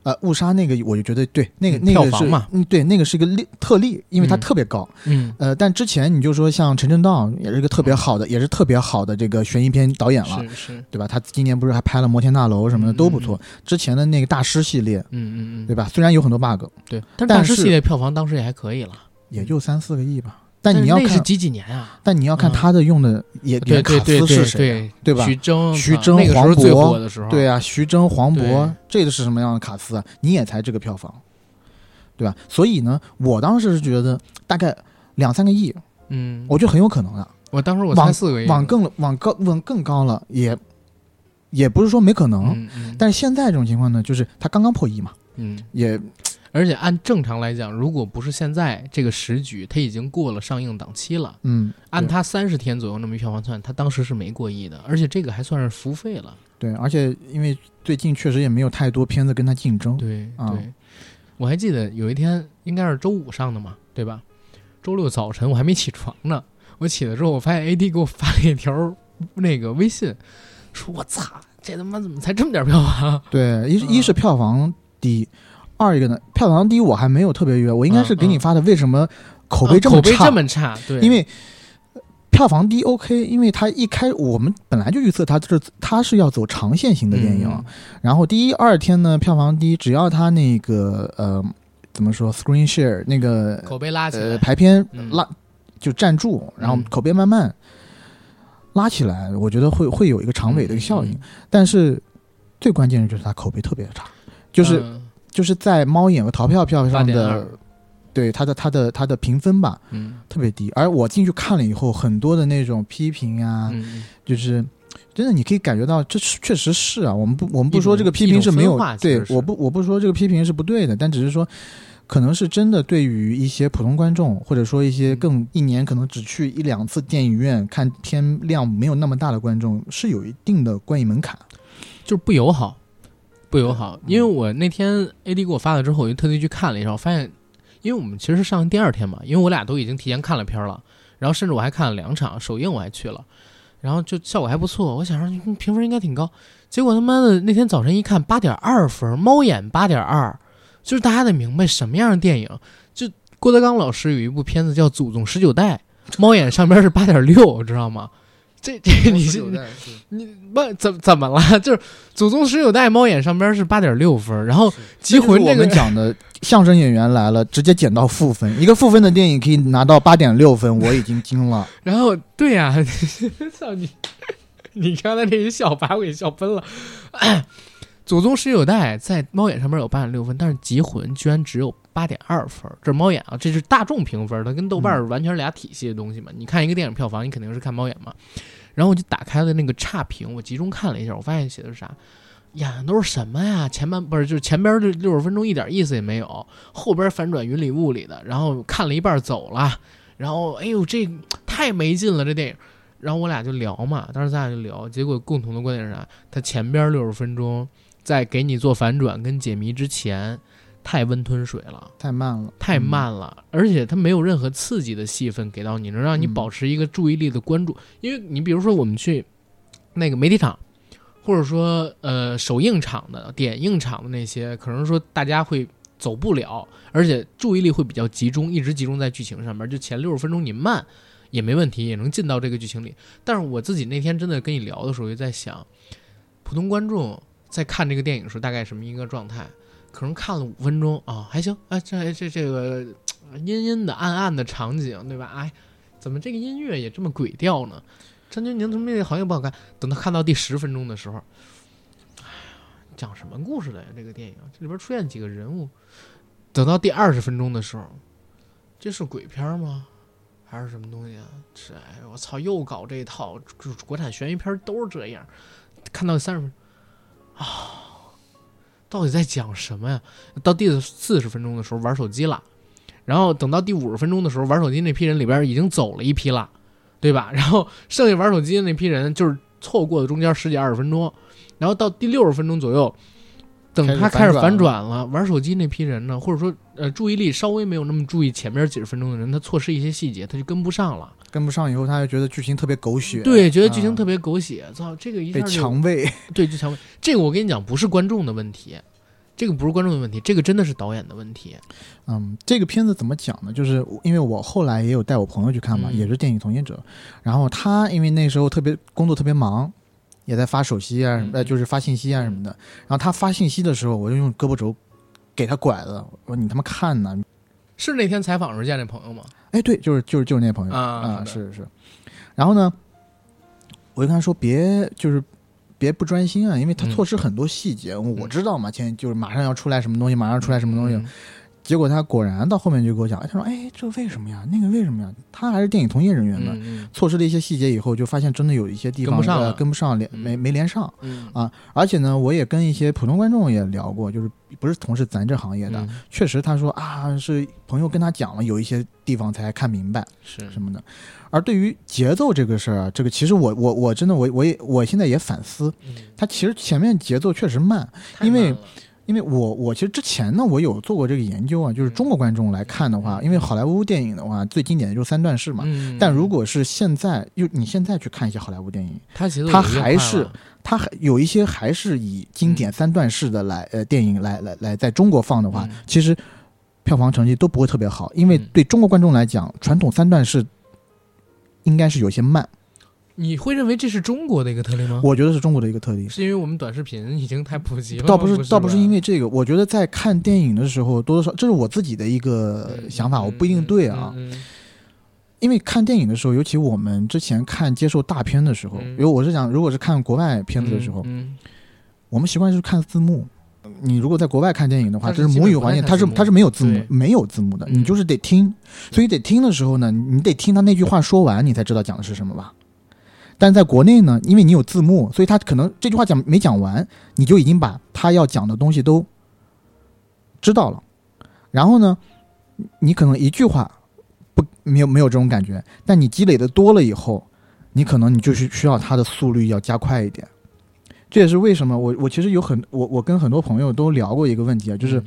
[SPEAKER 2] 呃，误杀那个我就觉得对，那个、
[SPEAKER 1] 嗯
[SPEAKER 2] 那个是
[SPEAKER 1] 票房嘛
[SPEAKER 2] 嗯，对，那个是一个例特例，因为它
[SPEAKER 1] 嗯
[SPEAKER 2] 特别高。
[SPEAKER 1] 嗯，
[SPEAKER 2] 呃，但之前你就说像陈正道也是一个特别好的，也是特别好的这个悬疑片导演了，
[SPEAKER 1] 是是，
[SPEAKER 2] 对吧？他今年不是还拍了《摩天大楼》什么的，
[SPEAKER 1] 嗯
[SPEAKER 2] 都不错。之前的那个大师系列，
[SPEAKER 1] 嗯嗯嗯，
[SPEAKER 2] 对吧？虽然有很多 bug，
[SPEAKER 1] 对，但是大师系列票房当时也还可以了，
[SPEAKER 2] 也就三四个亿吧。但你要看，
[SPEAKER 1] 那是几几年啊？
[SPEAKER 2] 但你要看
[SPEAKER 1] 嗯
[SPEAKER 2] 他的用的也
[SPEAKER 1] 对
[SPEAKER 2] 演卡斯是谁啊，
[SPEAKER 1] 对
[SPEAKER 2] 对吧
[SPEAKER 1] 徐峥，
[SPEAKER 2] 徐峥黄
[SPEAKER 1] 最
[SPEAKER 2] 渤
[SPEAKER 1] 火的时候，
[SPEAKER 2] 对啊，徐峥、黄渤，这个是什么样的卡斯啊？你也才这个票房，对吧？所以呢，我当时是觉得大概两三个亿，
[SPEAKER 1] 嗯，
[SPEAKER 2] 我觉得很有可能的。
[SPEAKER 1] 我当时我猜
[SPEAKER 2] 往
[SPEAKER 1] 四个亿，
[SPEAKER 2] 往更往高往更高了，也也不是说没可能。但是现在这种情况呢，就是他刚刚破亿嘛，
[SPEAKER 1] 嗯，
[SPEAKER 2] 也
[SPEAKER 1] 而且按正常来讲，如果不是现在这个时局，它已经过了上映档期了。
[SPEAKER 2] 嗯，
[SPEAKER 1] 按它三十天左右那么一票房算，它当时是没过亿的，而且这个还算是服务费了。
[SPEAKER 2] 对，而且因为最近确实也没有太多片子跟他竞争，
[SPEAKER 1] 对
[SPEAKER 2] 啊
[SPEAKER 1] 对，我还记得有一天应该是周五上的嘛，对吧？周六早晨我还没起床呢，我我起来之后，我发现 AD 给我发了一条那个微信，说我操，这他妈怎么才这么点票房？
[SPEAKER 2] 对，一一是票房低，二一个呢，票房低我还没有特别约，我应该是给你发的，为什么口
[SPEAKER 1] 口
[SPEAKER 2] 碑这么差？
[SPEAKER 1] 口碑这么差，对，
[SPEAKER 2] 因为票房低 OK，因为它一开我们本来就预测它是它是要走长线型的电影，
[SPEAKER 1] 嗯。
[SPEAKER 2] 然后第一二天呢票房低，只要它那个呃怎么说 screen share 那个
[SPEAKER 1] 口碑拉起来，
[SPEAKER 2] 呃排片
[SPEAKER 1] 嗯。
[SPEAKER 2] 拉、就站住，然后
[SPEAKER 1] 嗯。
[SPEAKER 2] 口碑慢慢拉起来，我觉得会会有一个长尾的一个效应。
[SPEAKER 1] 嗯。
[SPEAKER 2] 但是最关键的就是它口碑特别差，就是、
[SPEAKER 1] 嗯
[SPEAKER 2] 就是在猫眼和淘票票上的对它的它的它的评分吧
[SPEAKER 1] 嗯
[SPEAKER 2] 特别低。而我进去看了以后，很多的那种批评啊，
[SPEAKER 1] 嗯，
[SPEAKER 2] 就是真的你可以感觉到这是确实是啊。我们不我们不说这个批评是没有对我不我不说这个批评是不对的，但只是说。可能是真的，对于一些普通观众，或者说一些
[SPEAKER 1] 嗯
[SPEAKER 2] 更一年可能只去一两次电影院看片量没有那么大的观众，是有一定的观影门槛。
[SPEAKER 1] 就是不友好，不友好。
[SPEAKER 2] 嗯
[SPEAKER 1] 因为我那天 AD 给我发了之后，我就特地去看了一下，我发现，因为我们其实是上映第二天嘛，因为我俩都已经提前看了片儿了，然后甚至我还看了两场首映，我还去了，然后就效果还不错。我想说嗯评分应该挺高，结果他妈的那天早晨一看八点二分，猫眼八点二，就是大家得明白什么样的电影。就郭德纲老师有一部片子叫《祖宗十九代》，猫眼上边是八点六，知道吗？这这你是你不怎怎么了？就是《祖宗十九代》猫眼上边是八点六分，然后《集魂》
[SPEAKER 2] 我
[SPEAKER 1] 这个
[SPEAKER 2] 们讲的相声演员来了，直接减到负分，一个负分的电影可以拿到八点六分，我已经惊了。
[SPEAKER 1] 然后对呀、操你！你刚才那一笑把我给笑喷了。祖宗十九代在猫眼上面有八点六分，但是《极魂》居然只有八点二分。这是猫眼啊，这是大众评分，它跟豆瓣儿完全是俩体系的东西嘛。你看一个电影票房，你肯定是看猫眼嘛。然后我就打开了那个差评，我集中看了一下，我发现写的是啥？演的都是什么呀？前半不是就是前边这六十分钟一点意思也没有，后边反转云里雾里的，然后看了一半走了，然后哎呦这太没劲了这电影。然后我俩就聊嘛，当时咱俩就聊，结果共同的观点是啥？他前边六十分钟在给你做反转跟解谜之前，太温吞水了，
[SPEAKER 2] 太慢了，
[SPEAKER 1] 太慢了，而且它没有任何刺激的戏份给到你，能让你
[SPEAKER 2] 嗯
[SPEAKER 1] 保持一个注意力的关注。因为你比如说我们去那个媒体场，或者说呃首映场的、点映场的那些，可能说大家会走不了，而且注意力会比较集中，一直集中在剧情上面。就前六十分钟你慢也没问题，也能进到这个剧情里。但是我自己那天真的跟你聊的时候，就在想，普通观众在看这个电影的时候大概什么一个状态？可能看了五分钟啊，还行，哎，这这这个 阴阴的、暗暗的场景，对吧？哎，怎么这个音乐也这么鬼调呢？张钧甯他们那个好像不好看。等他看到第十分钟的时候，哎呀，讲什么故事的呀？这个电影这里边出现几个人物？等到第二十分钟的时候，这是鬼片吗？还是什么东西啊？这哎，我操，又搞这一套，国产悬疑片都是这样。看到三十分啊，到底在讲什么呀？到第四十分钟的时候玩手机了，然后等到第五十分钟的时候，玩手机那批人里边已经走了一批了，对吧？然后剩下玩手机的那批人就是错过了中间十几二十分钟，然后到第六十分钟左右，等他开始反转了，玩手机那批人呢，或者说呃注意力稍微没有那么注意前面几十分钟的人，他错失一些细节，他就跟不上了。
[SPEAKER 2] 跟不上以后，他就觉得剧情特别狗血，
[SPEAKER 1] 对，觉得剧情
[SPEAKER 2] 啊
[SPEAKER 1] 特别狗血，操，这个一下
[SPEAKER 2] 被强喂。
[SPEAKER 1] 对，就强喂。这个我跟你讲，不是观众的问题，这个不是观众的问题，这个真的是导演的问题。
[SPEAKER 2] 嗯，这个片子怎么讲呢？就是因为我后来也有带我朋友去看嘛，
[SPEAKER 1] 嗯
[SPEAKER 2] 也是电影从业者，然后他因为那时候特别工作特别忙，也在发手机啊，什么就是发信息啊什么的。然后他发信息的时候，我就用胳膊肘给他拐了，我说你他妈看呢？
[SPEAKER 1] 是那天采访时候见那朋友吗？
[SPEAKER 2] 哎，对，就是就是就是那朋友
[SPEAKER 1] 啊好的
[SPEAKER 2] 是是。然后呢，我就跟他说别就是。别不专心啊，因为他
[SPEAKER 1] 嗯
[SPEAKER 2] 错失很多细节。我
[SPEAKER 1] 嗯
[SPEAKER 2] 知道嘛，前就是马上要出来什么东西，马上要出来什么东西，
[SPEAKER 1] 嗯
[SPEAKER 2] 结果他果然到后面就给我讲，哎，他说，哎，这为什么呀？那个为什么呀？他还是电影从业人员呢，
[SPEAKER 1] 嗯
[SPEAKER 2] 错失了一些细节以后，就发现真的有一些地方呃
[SPEAKER 1] 跟不上了
[SPEAKER 2] 跟不上，连
[SPEAKER 1] 嗯
[SPEAKER 2] 没没连上。
[SPEAKER 1] 嗯
[SPEAKER 2] 啊而且呢，我也跟一些普通观众也聊过，就是不是从事咱这行业的，
[SPEAKER 1] 嗯
[SPEAKER 2] 确实他说啊，是朋友跟他讲了，有一些地方才看明白
[SPEAKER 1] 是
[SPEAKER 2] 什么的。而对于节奏这个事儿啊，这个其实我我我真的我我也我现在也反思，
[SPEAKER 1] 嗯
[SPEAKER 2] 他其实前面节奏确实慢，因为因为我我其实之前呢，我有做过这个研究啊，就是中国观众来看的话，因为好莱坞电影的话，最经典的就是三段式嘛。
[SPEAKER 1] 嗯，
[SPEAKER 2] 但如果是现在，就你现在去看一些好莱坞电影，
[SPEAKER 1] 它其实
[SPEAKER 2] 它还是它还有一些还是以经典三段式的来呃电影来来来在中国放的话，
[SPEAKER 1] 嗯。
[SPEAKER 2] 其实票房成绩都不会特别好，因为
[SPEAKER 1] 嗯。
[SPEAKER 2] 对中国观众来讲，传统三段式应该是有些慢，
[SPEAKER 1] 你会认为这是中国的一个特例吗？
[SPEAKER 2] 我觉得是中国的一个特例。
[SPEAKER 1] 是因为我们短视频已经太普及了，
[SPEAKER 2] 倒不是，
[SPEAKER 1] 是，
[SPEAKER 2] 倒不是因为这个，我觉得在看电影的时候，多多少这是我自己的一个
[SPEAKER 1] 嗯
[SPEAKER 2] 想法，我不一定对啊。
[SPEAKER 1] 嗯嗯
[SPEAKER 2] 因为看电影的时候，尤其我们之前看接受大片的时候，
[SPEAKER 1] 嗯
[SPEAKER 2] 因为我是讲，如果是看国外片子的时候，
[SPEAKER 1] 嗯
[SPEAKER 2] 我们习惯是看字幕。你如果在国外看电影的话，这是母语环境，它是它是没有字幕，没有字幕的，
[SPEAKER 1] 嗯
[SPEAKER 2] 你就是得听。所以得听的时候呢，你得听他那句话说完，你才知道讲的是什么吧。但在国内呢，因为你有字幕，所以他可能这句话讲没讲完，你就已经把他要讲的东西都知道了。然后呢，你可能一句话不没有没有这种感觉，但你积累的多了以后，你可能你就是需要它的速率要加快一点。这也是为什么我我其实有很我我跟很多朋友都聊过一个问题啊，就是、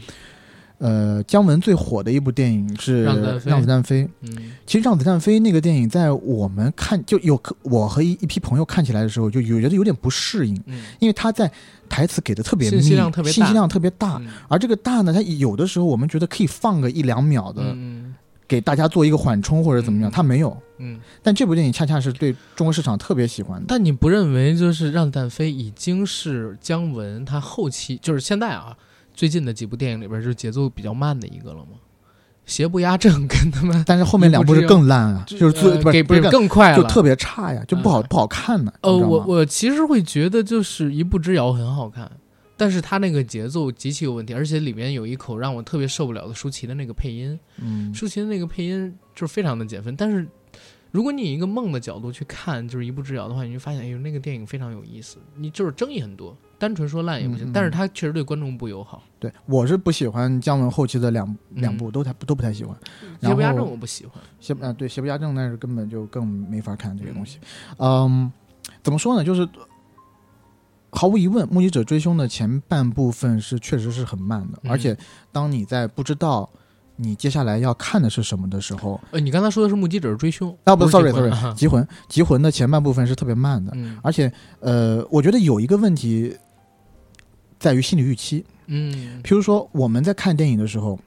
[SPEAKER 2] 呃姜文最火的一部电影是
[SPEAKER 1] 让子弹飞。嗯
[SPEAKER 2] 其实《让子弹飞》那个电影，在我们看就有我和一一批朋友看起来的时候，就有觉得有点不适应，
[SPEAKER 1] 嗯
[SPEAKER 2] 因为他在台词给的特别密，
[SPEAKER 1] 信息量特别大
[SPEAKER 2] 信息量特别大。
[SPEAKER 1] 嗯
[SPEAKER 2] 而这个大呢，它有的时候我们觉得可以放个一两秒的，
[SPEAKER 1] 嗯
[SPEAKER 2] 给大家做一个缓冲或者怎么样，
[SPEAKER 1] 嗯
[SPEAKER 2] 它没有。
[SPEAKER 1] 嗯，
[SPEAKER 2] 但这部电影恰恰是对中国市场特别喜欢的。
[SPEAKER 1] 但你不认为就是《让子弹飞》已经是姜文他后期就是现在啊最近的几部电影里边就是节奏比较慢的一个了吗？邪不压正跟他们
[SPEAKER 2] 但是后面两部是更烂啊，就是最
[SPEAKER 1] 呃给
[SPEAKER 2] 不是更
[SPEAKER 1] 更快了，
[SPEAKER 2] 就特别差呀，就不好
[SPEAKER 1] 嗯
[SPEAKER 2] 不好看呢。
[SPEAKER 1] 呃，我我其实会觉得就是一步之遥很好看，但是他那个节奏极其有问题，而且里面有一口让我特别受不了的舒淇的那个配音，
[SPEAKER 2] 嗯
[SPEAKER 1] 舒淇的那个配音就是非常的减分。但是如果你以一个梦的角度去看，就是一步之遥的话，你就发现，哎呦，那个电影非常有意思。你就是争议很多，单纯说烂也不行，
[SPEAKER 2] 嗯嗯
[SPEAKER 1] 但是他确实对观众不友好。
[SPEAKER 2] 对，我是不喜欢姜文后期的两
[SPEAKER 1] 嗯
[SPEAKER 2] 两部都太都不太喜欢。
[SPEAKER 1] 邪不压正我不喜欢，
[SPEAKER 2] 邪啊对邪不压正，那是根本就更没法看这个东西。嗯，怎么说呢？就是毫无疑问，《目击者追凶》的前半部分是确实是很慢的，
[SPEAKER 1] 嗯
[SPEAKER 2] 而且当你在不知道你接下来要看的是什么的时候，
[SPEAKER 1] 呃，你刚才说的是目击者追凶
[SPEAKER 2] 啊不，sorry，sorry，集魂集魂的前半部分是特别慢的，
[SPEAKER 1] 嗯
[SPEAKER 2] 而且呃，我觉得有一个问题在于心理预期。
[SPEAKER 1] 嗯
[SPEAKER 2] 譬如说，我们在看电影的时候，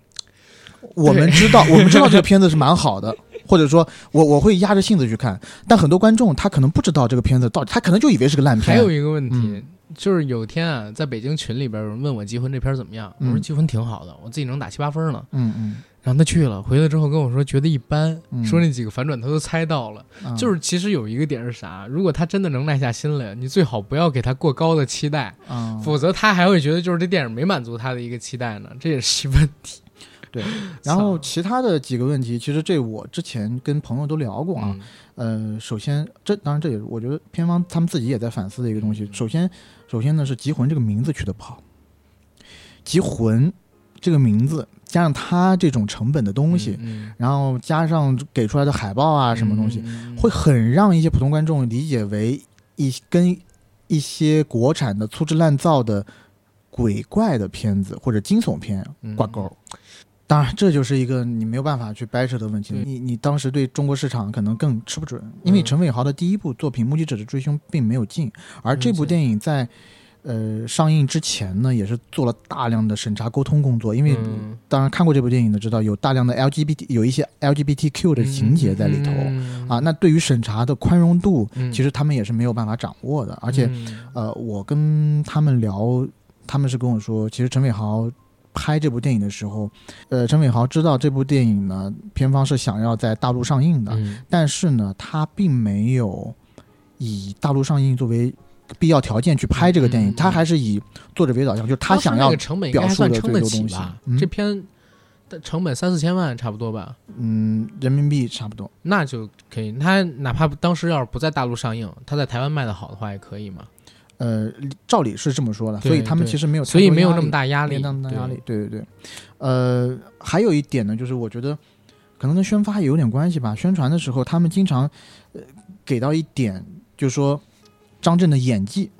[SPEAKER 2] 我们知道 我们知道这个片子是蛮好的，或者说我我会压着性子去看，但很多观众他可能不知道这个片子到底，他可能就以为是个烂片。
[SPEAKER 1] 还有一个问题，
[SPEAKER 2] 嗯
[SPEAKER 1] 就是有天啊，在北京群里边有人问我《结婚》这片怎么样，我说
[SPEAKER 2] 嗯《
[SPEAKER 1] 结婚》挺好的，我自己能打七八分呢。
[SPEAKER 2] 嗯嗯
[SPEAKER 1] 然后他去了，回来之后跟我说觉得一般，
[SPEAKER 2] 嗯
[SPEAKER 1] 说那几个反转他都猜到了。
[SPEAKER 2] 嗯，
[SPEAKER 1] 就是其实有一个点是啥？如果他真的能耐下心来，你最好不要给他过高的期待，
[SPEAKER 2] 嗯，
[SPEAKER 1] 否则他还会觉得就是这电影没满足他的一个期待呢，这也是一问题。
[SPEAKER 2] 对。然后其他的几个问题，其实这我之前跟朋友都聊过啊。
[SPEAKER 1] 嗯
[SPEAKER 2] 呃，首先这当然这也是我觉得片方他们自己也在反思的一个东西。首先，首先呢是《集魂》这个名字取得不好，《集魂》这个名字加上它这种成本的东西，
[SPEAKER 1] 嗯
[SPEAKER 2] 然后加上给出来的海报啊什么东西，
[SPEAKER 1] 嗯
[SPEAKER 2] 会很让一些普通观众理解为一跟一些国产的粗制滥造的鬼怪的片子或者惊悚片
[SPEAKER 1] 嗯
[SPEAKER 2] 挂钩。当然，这就是一个你没有办法去掰扯的问题。你你当时对中国市场可能更吃不准，因为
[SPEAKER 1] 嗯
[SPEAKER 2] 陈伟豪的第一部作品《目击者的追凶》并没有进，而这部
[SPEAKER 1] 嗯
[SPEAKER 2] 电影在呃上映之前呢，也是做了大量的审查沟通工作，因为
[SPEAKER 1] 嗯。
[SPEAKER 2] 当然看过这部电影的知道有大量的 LGBT 有一些 LGBTQ 的情节在里头、
[SPEAKER 1] 嗯。
[SPEAKER 2] 啊，那对于审查的宽容度，
[SPEAKER 1] 嗯。
[SPEAKER 2] 其实他们也是没有办法掌握的。而且，
[SPEAKER 1] 嗯。
[SPEAKER 2] 呃，我跟他们聊，他们是跟我说，其实陈伟豪拍这部电影的时候，呃，陈伟豪知道这部电影呢，片方是想要在大陆上映的，
[SPEAKER 1] 嗯。
[SPEAKER 2] 但是呢，他并没有以大陆上映作为必要条件去拍这个电影，
[SPEAKER 1] 嗯
[SPEAKER 2] 他还是以作者为导向，就是他想要表述的这个东西
[SPEAKER 1] 这片的成本三四千万差不多吧，
[SPEAKER 2] 嗯人民币差不多。
[SPEAKER 1] 那就可以。他哪怕当时要是不在大陆上映，他在台湾卖的好的话也可以嘛。
[SPEAKER 2] 呃，照理是这么说的，所以他们其实没有
[SPEAKER 1] 所以没有那么大压力，
[SPEAKER 2] 没那么大压力
[SPEAKER 1] 对。。
[SPEAKER 2] 对对对，呃，还有一点呢，就是我觉得可能跟宣发也有点关系吧。宣传的时候，他们经常呃给到一点，就是说张震的演技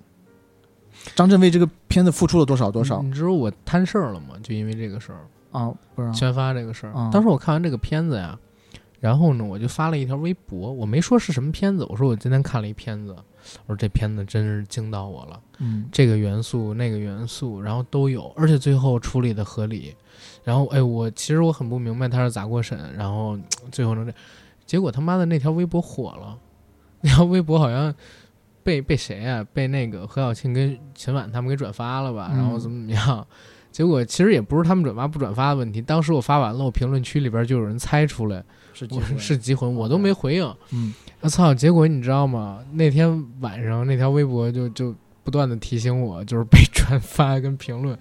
[SPEAKER 2] 张震为这个片子付出了多少多少
[SPEAKER 1] 你你知道我摊事儿了吗？就因为这个事儿，
[SPEAKER 2] 啊？不是
[SPEAKER 1] 宣发这个事儿。
[SPEAKER 2] 啊
[SPEAKER 1] 当时我看完这个片子呀，然后呢，我就发了一条微博，我没说是什么片子，我说我今天看了一片子，我说这片子真是惊到我了。
[SPEAKER 2] 嗯
[SPEAKER 1] 这个元素那个元素，然后都有，而且最后处理的合理。然后哎，我其实我很不明白他是咋过审，然后最后能这，结果他妈的那条微博火了，那条微博好像被被谁啊？被那个何小庆跟秦晚他们给转发了吧？
[SPEAKER 2] 嗯
[SPEAKER 1] 然后怎么怎么样？结果其实也不是他们转发不转发的问题，当时我发完了，我评论区里边就有人猜出来
[SPEAKER 2] 是机会
[SPEAKER 1] 是集魂，我都没回应。
[SPEAKER 2] 嗯
[SPEAKER 1] 我操！结果你知道吗？那天晚上那条微博就就不断的提醒我，就是被 转发跟评论。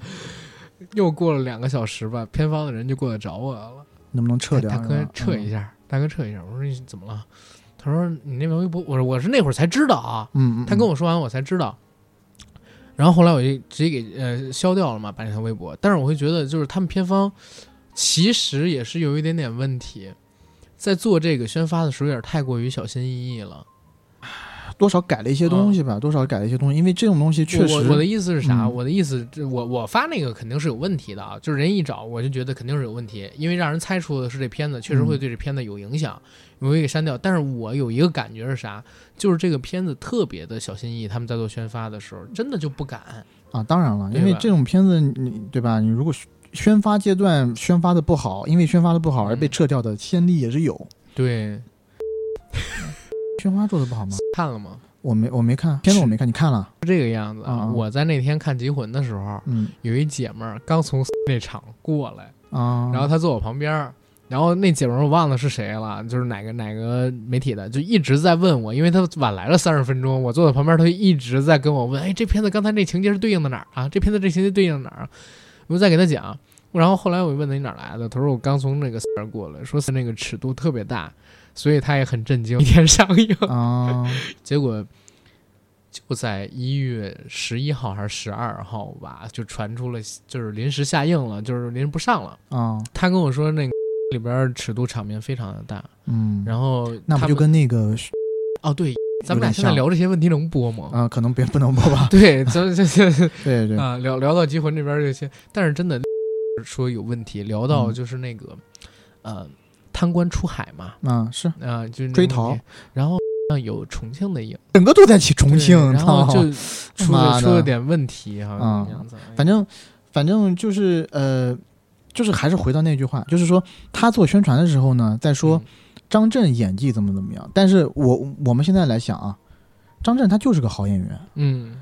[SPEAKER 1] 又过了两个小时吧，偏方的人就过来找我了，
[SPEAKER 2] 能不能撤掉？
[SPEAKER 1] 大哥撤一下，大哥撤一下。我说你怎么了？他说你那条微博，我说我是那会儿才知道啊。
[SPEAKER 2] 嗯，嗯，
[SPEAKER 1] 他跟我说完我才知道，然后后来我就直接给呃消掉了嘛，把那条微博。但是我会觉得，就是他们偏方其实也是有一点点问题，在做这个宣发的时候有点太过于小心翼翼了。
[SPEAKER 2] 多少改了一些东西吧，多少改了一些东西，因为这种东西确实
[SPEAKER 1] 我我的意思是啥？
[SPEAKER 2] 嗯
[SPEAKER 1] 我的意思，这我我发那个肯定是有问题的啊，就是人一找我就觉得肯定是有问题，因为让人猜出的是这片子确实会对这片子有影响，我会给删掉。但是我有一个感觉是啥？就是这个片子特别的小心翼翼，他们在做宣发的时候真的就不敢。
[SPEAKER 2] 啊，当然了，因为这种片子你对吧？你如果宣宣发阶段宣发的不好，因为宣发的不好而被
[SPEAKER 1] 嗯
[SPEAKER 2] 撤掉的先例也是有。
[SPEAKER 1] 对，
[SPEAKER 2] 宣发做的不好吗？
[SPEAKER 1] 看了吗？
[SPEAKER 2] 我没我没看片子，我没看，你看了？
[SPEAKER 1] 是这个样子
[SPEAKER 2] 啊啊
[SPEAKER 1] 我在那天看《集魂》的时候，
[SPEAKER 2] 嗯
[SPEAKER 1] 有一姐们儿刚从 那场过来，
[SPEAKER 2] 啊，
[SPEAKER 1] 然后她坐我旁边儿，然后那姐们儿我忘了是谁了，就是哪个哪个媒体的，就一直在问我，因为她晚来了三十分钟，我坐在旁边，她就一直在跟我问，哎，这片子刚才那情节是对应的哪儿啊？这片子这情节对应哪儿啊？我就再给她讲，然后后来我就问她你哪儿来的，她说我刚从那个 那儿过来，说是那个尺度特别大，所以他也很震惊，一 天上映，
[SPEAKER 2] 啊，
[SPEAKER 1] 结果就在一月十一号还是十二号吧，就传出了就是临时下映了，就是临时不上了。
[SPEAKER 2] 啊，
[SPEAKER 1] 他跟我说那个 里边尺度场面非常的大，
[SPEAKER 2] 嗯，
[SPEAKER 1] 然后
[SPEAKER 2] 那不就跟那个
[SPEAKER 1] 哦对，咱们俩现在聊这些问题能播吗？
[SPEAKER 2] 啊，可能别不能播吧？
[SPEAKER 1] 对，咱这这
[SPEAKER 2] 对对，
[SPEAKER 1] 啊聊聊到集魂这边这些，但是真的说有问题，聊到
[SPEAKER 2] 嗯。
[SPEAKER 1] 就是那个、呃贪官出海嘛，
[SPEAKER 2] 啊是，
[SPEAKER 1] 啊、就
[SPEAKER 2] 追逃。
[SPEAKER 1] 然后像有重庆的影，
[SPEAKER 2] 整个都在起重庆，
[SPEAKER 1] 然后就 出了出了点问题哈，
[SPEAKER 2] 啊
[SPEAKER 1] 样子
[SPEAKER 2] 反正反正就是呃，就是还是回到那句话，就是说他做宣传的时候呢，在说
[SPEAKER 1] 嗯。
[SPEAKER 2] 张震演技怎么怎么样，但是我我们现在来想啊，张震他就是个好演员，
[SPEAKER 1] 嗯。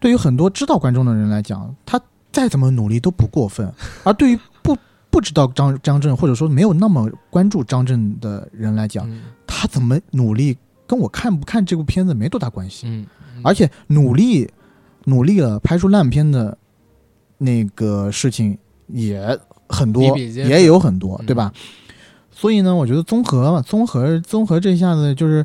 [SPEAKER 2] 对于很多知道观众的人来讲，他再怎么努力都不过分，而对于不不知道张张震或者说没有那么关注张震的人来讲，
[SPEAKER 1] 嗯
[SPEAKER 2] 他怎么努力跟我看不看这部片子没多大关系。
[SPEAKER 1] 嗯，嗯
[SPEAKER 2] 而且努力努力了拍出烂片的那个事情也很多，也有很多，
[SPEAKER 1] 嗯
[SPEAKER 2] 对吧？所以呢，我觉得综合嘛，综合综合这下子就是，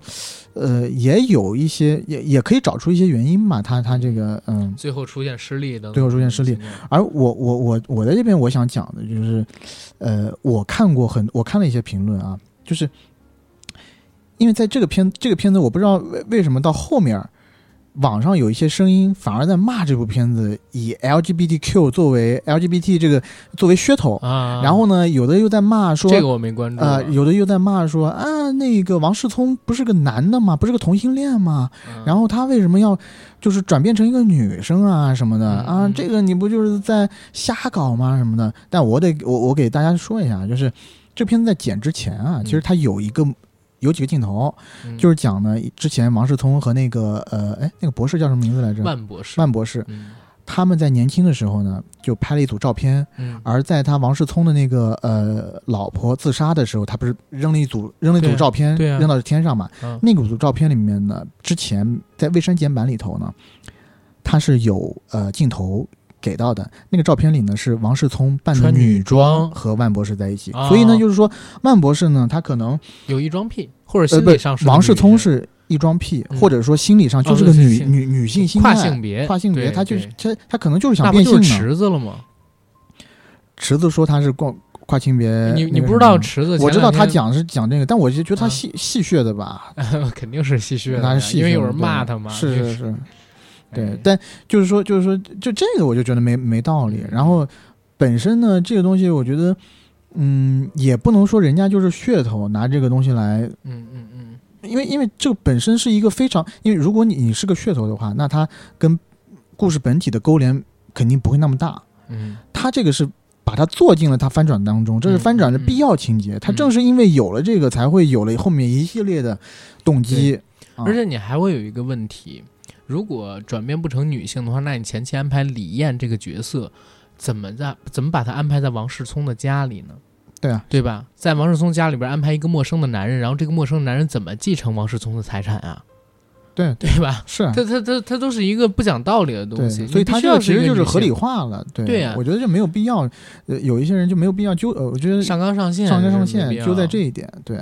[SPEAKER 2] 呃，也有一些，也也可以找出一些原因吧。他他这个，嗯，
[SPEAKER 1] 最后出现失利的，
[SPEAKER 2] 最后出现失利，而我我我我在这边我想讲的就是，呃，我看过很我看了一些评论啊，就是因为在这个片这个片子，我不知道为为什么到后面网上有一些声音反而在骂这部片子以 LGBTQ 作为 LGBT 这个作为噱头，
[SPEAKER 1] 啊，
[SPEAKER 2] 然后呢，有的又在骂说
[SPEAKER 1] 这个我没关注啊
[SPEAKER 2] 呃，有的又在骂说啊，那个王世聪不是个男的吗？不是个同性恋吗？
[SPEAKER 1] 嗯
[SPEAKER 2] 然后他为什么要就是转变成一个女生啊什么的、
[SPEAKER 1] 嗯
[SPEAKER 2] 啊？
[SPEAKER 1] 嗯
[SPEAKER 2] 这个你不就是在瞎搞吗什么的？但我得我我给大家说一下，就是这片子在剪之前啊，
[SPEAKER 1] 嗯
[SPEAKER 2] 其实它有一个有几个镜头，
[SPEAKER 1] 嗯。
[SPEAKER 2] 就是讲呢之前王世聪和那个呃哎那个博士叫什么名字来着？
[SPEAKER 1] 万博士，
[SPEAKER 2] 万博士，
[SPEAKER 1] 嗯。
[SPEAKER 2] 他们在年轻的时候呢就拍了一组照片，
[SPEAKER 1] 嗯。
[SPEAKER 2] 而在他王世聪的那个呃老婆自杀的时候，他不是扔了一组扔了一组照片，
[SPEAKER 1] 对啊
[SPEAKER 2] 扔到天上嘛？
[SPEAKER 1] 啊
[SPEAKER 2] 那组照片里面呢，之前在未删减版里头呢，它是有呃镜头给到的。那个照片里呢是王世聪扮的
[SPEAKER 1] 女
[SPEAKER 2] 女
[SPEAKER 1] 装
[SPEAKER 2] 和万博士在一起，
[SPEAKER 1] 啊
[SPEAKER 2] 所以呢就是说万博士呢他可能
[SPEAKER 1] 有异装癖，或者心理上是个
[SPEAKER 2] 王世聪是异装癖，
[SPEAKER 1] 嗯
[SPEAKER 2] 或者说心理上就是个
[SPEAKER 1] 哦
[SPEAKER 2] 女女女性心
[SPEAKER 1] 跨
[SPEAKER 2] 态
[SPEAKER 1] 性别，
[SPEAKER 2] 跨性别，
[SPEAKER 1] 对
[SPEAKER 2] 他就是
[SPEAKER 1] 对
[SPEAKER 2] 他他可能就是想变性呢。
[SPEAKER 1] 池子了吗？
[SPEAKER 2] 池子说他是跨跨性别，
[SPEAKER 1] 你你不知道池子？
[SPEAKER 2] 我知道他讲是讲这个，但我就觉得他
[SPEAKER 1] 啊
[SPEAKER 2] 戏戏谑的吧，
[SPEAKER 1] 肯定是戏谑的，
[SPEAKER 2] 他是戏谑的，
[SPEAKER 1] 因为有人骂他嘛。
[SPEAKER 2] 是
[SPEAKER 1] 是
[SPEAKER 2] 是，对
[SPEAKER 1] 哎，
[SPEAKER 2] 但就是说，就是说，就这个我就觉得没没道理
[SPEAKER 1] 嗯。
[SPEAKER 2] 然后本身呢，这个东西我觉得，嗯，也不能说人家就是噱头，拿这个东西来，
[SPEAKER 1] 嗯嗯嗯，
[SPEAKER 2] 因为因为这个本身是一个非常，因为如果你你是个噱头的话，那它跟故事本体的勾连肯定不会那么大。
[SPEAKER 1] 嗯
[SPEAKER 2] 它这个是。把它做进了它翻转当中，这是翻转的必要情节。它正是因为有了这个，才会有了后面一系列的动机。啊
[SPEAKER 1] 而且你还会有一个问题，如果转变不成女性的话，那你前期安排李艳这个角色，怎么在怎么把她安排在王世聪的家里呢？
[SPEAKER 2] 对啊，
[SPEAKER 1] 对吧？在王世聪家里边安排一个陌生的男人，然后这个陌生的男人怎么继承王世聪的财产啊？
[SPEAKER 2] 对
[SPEAKER 1] 对吧？
[SPEAKER 2] 是啊，
[SPEAKER 1] 他他他他都是一个不讲道理的东，西，
[SPEAKER 2] 所以他这个其实就是合理化了。对，
[SPEAKER 1] 对呀
[SPEAKER 2] 我觉得就没有必要。呃，有一些人就没有必要纠，呃，我觉得
[SPEAKER 1] 上纲上线，
[SPEAKER 2] 上纲上线就在这一点。对，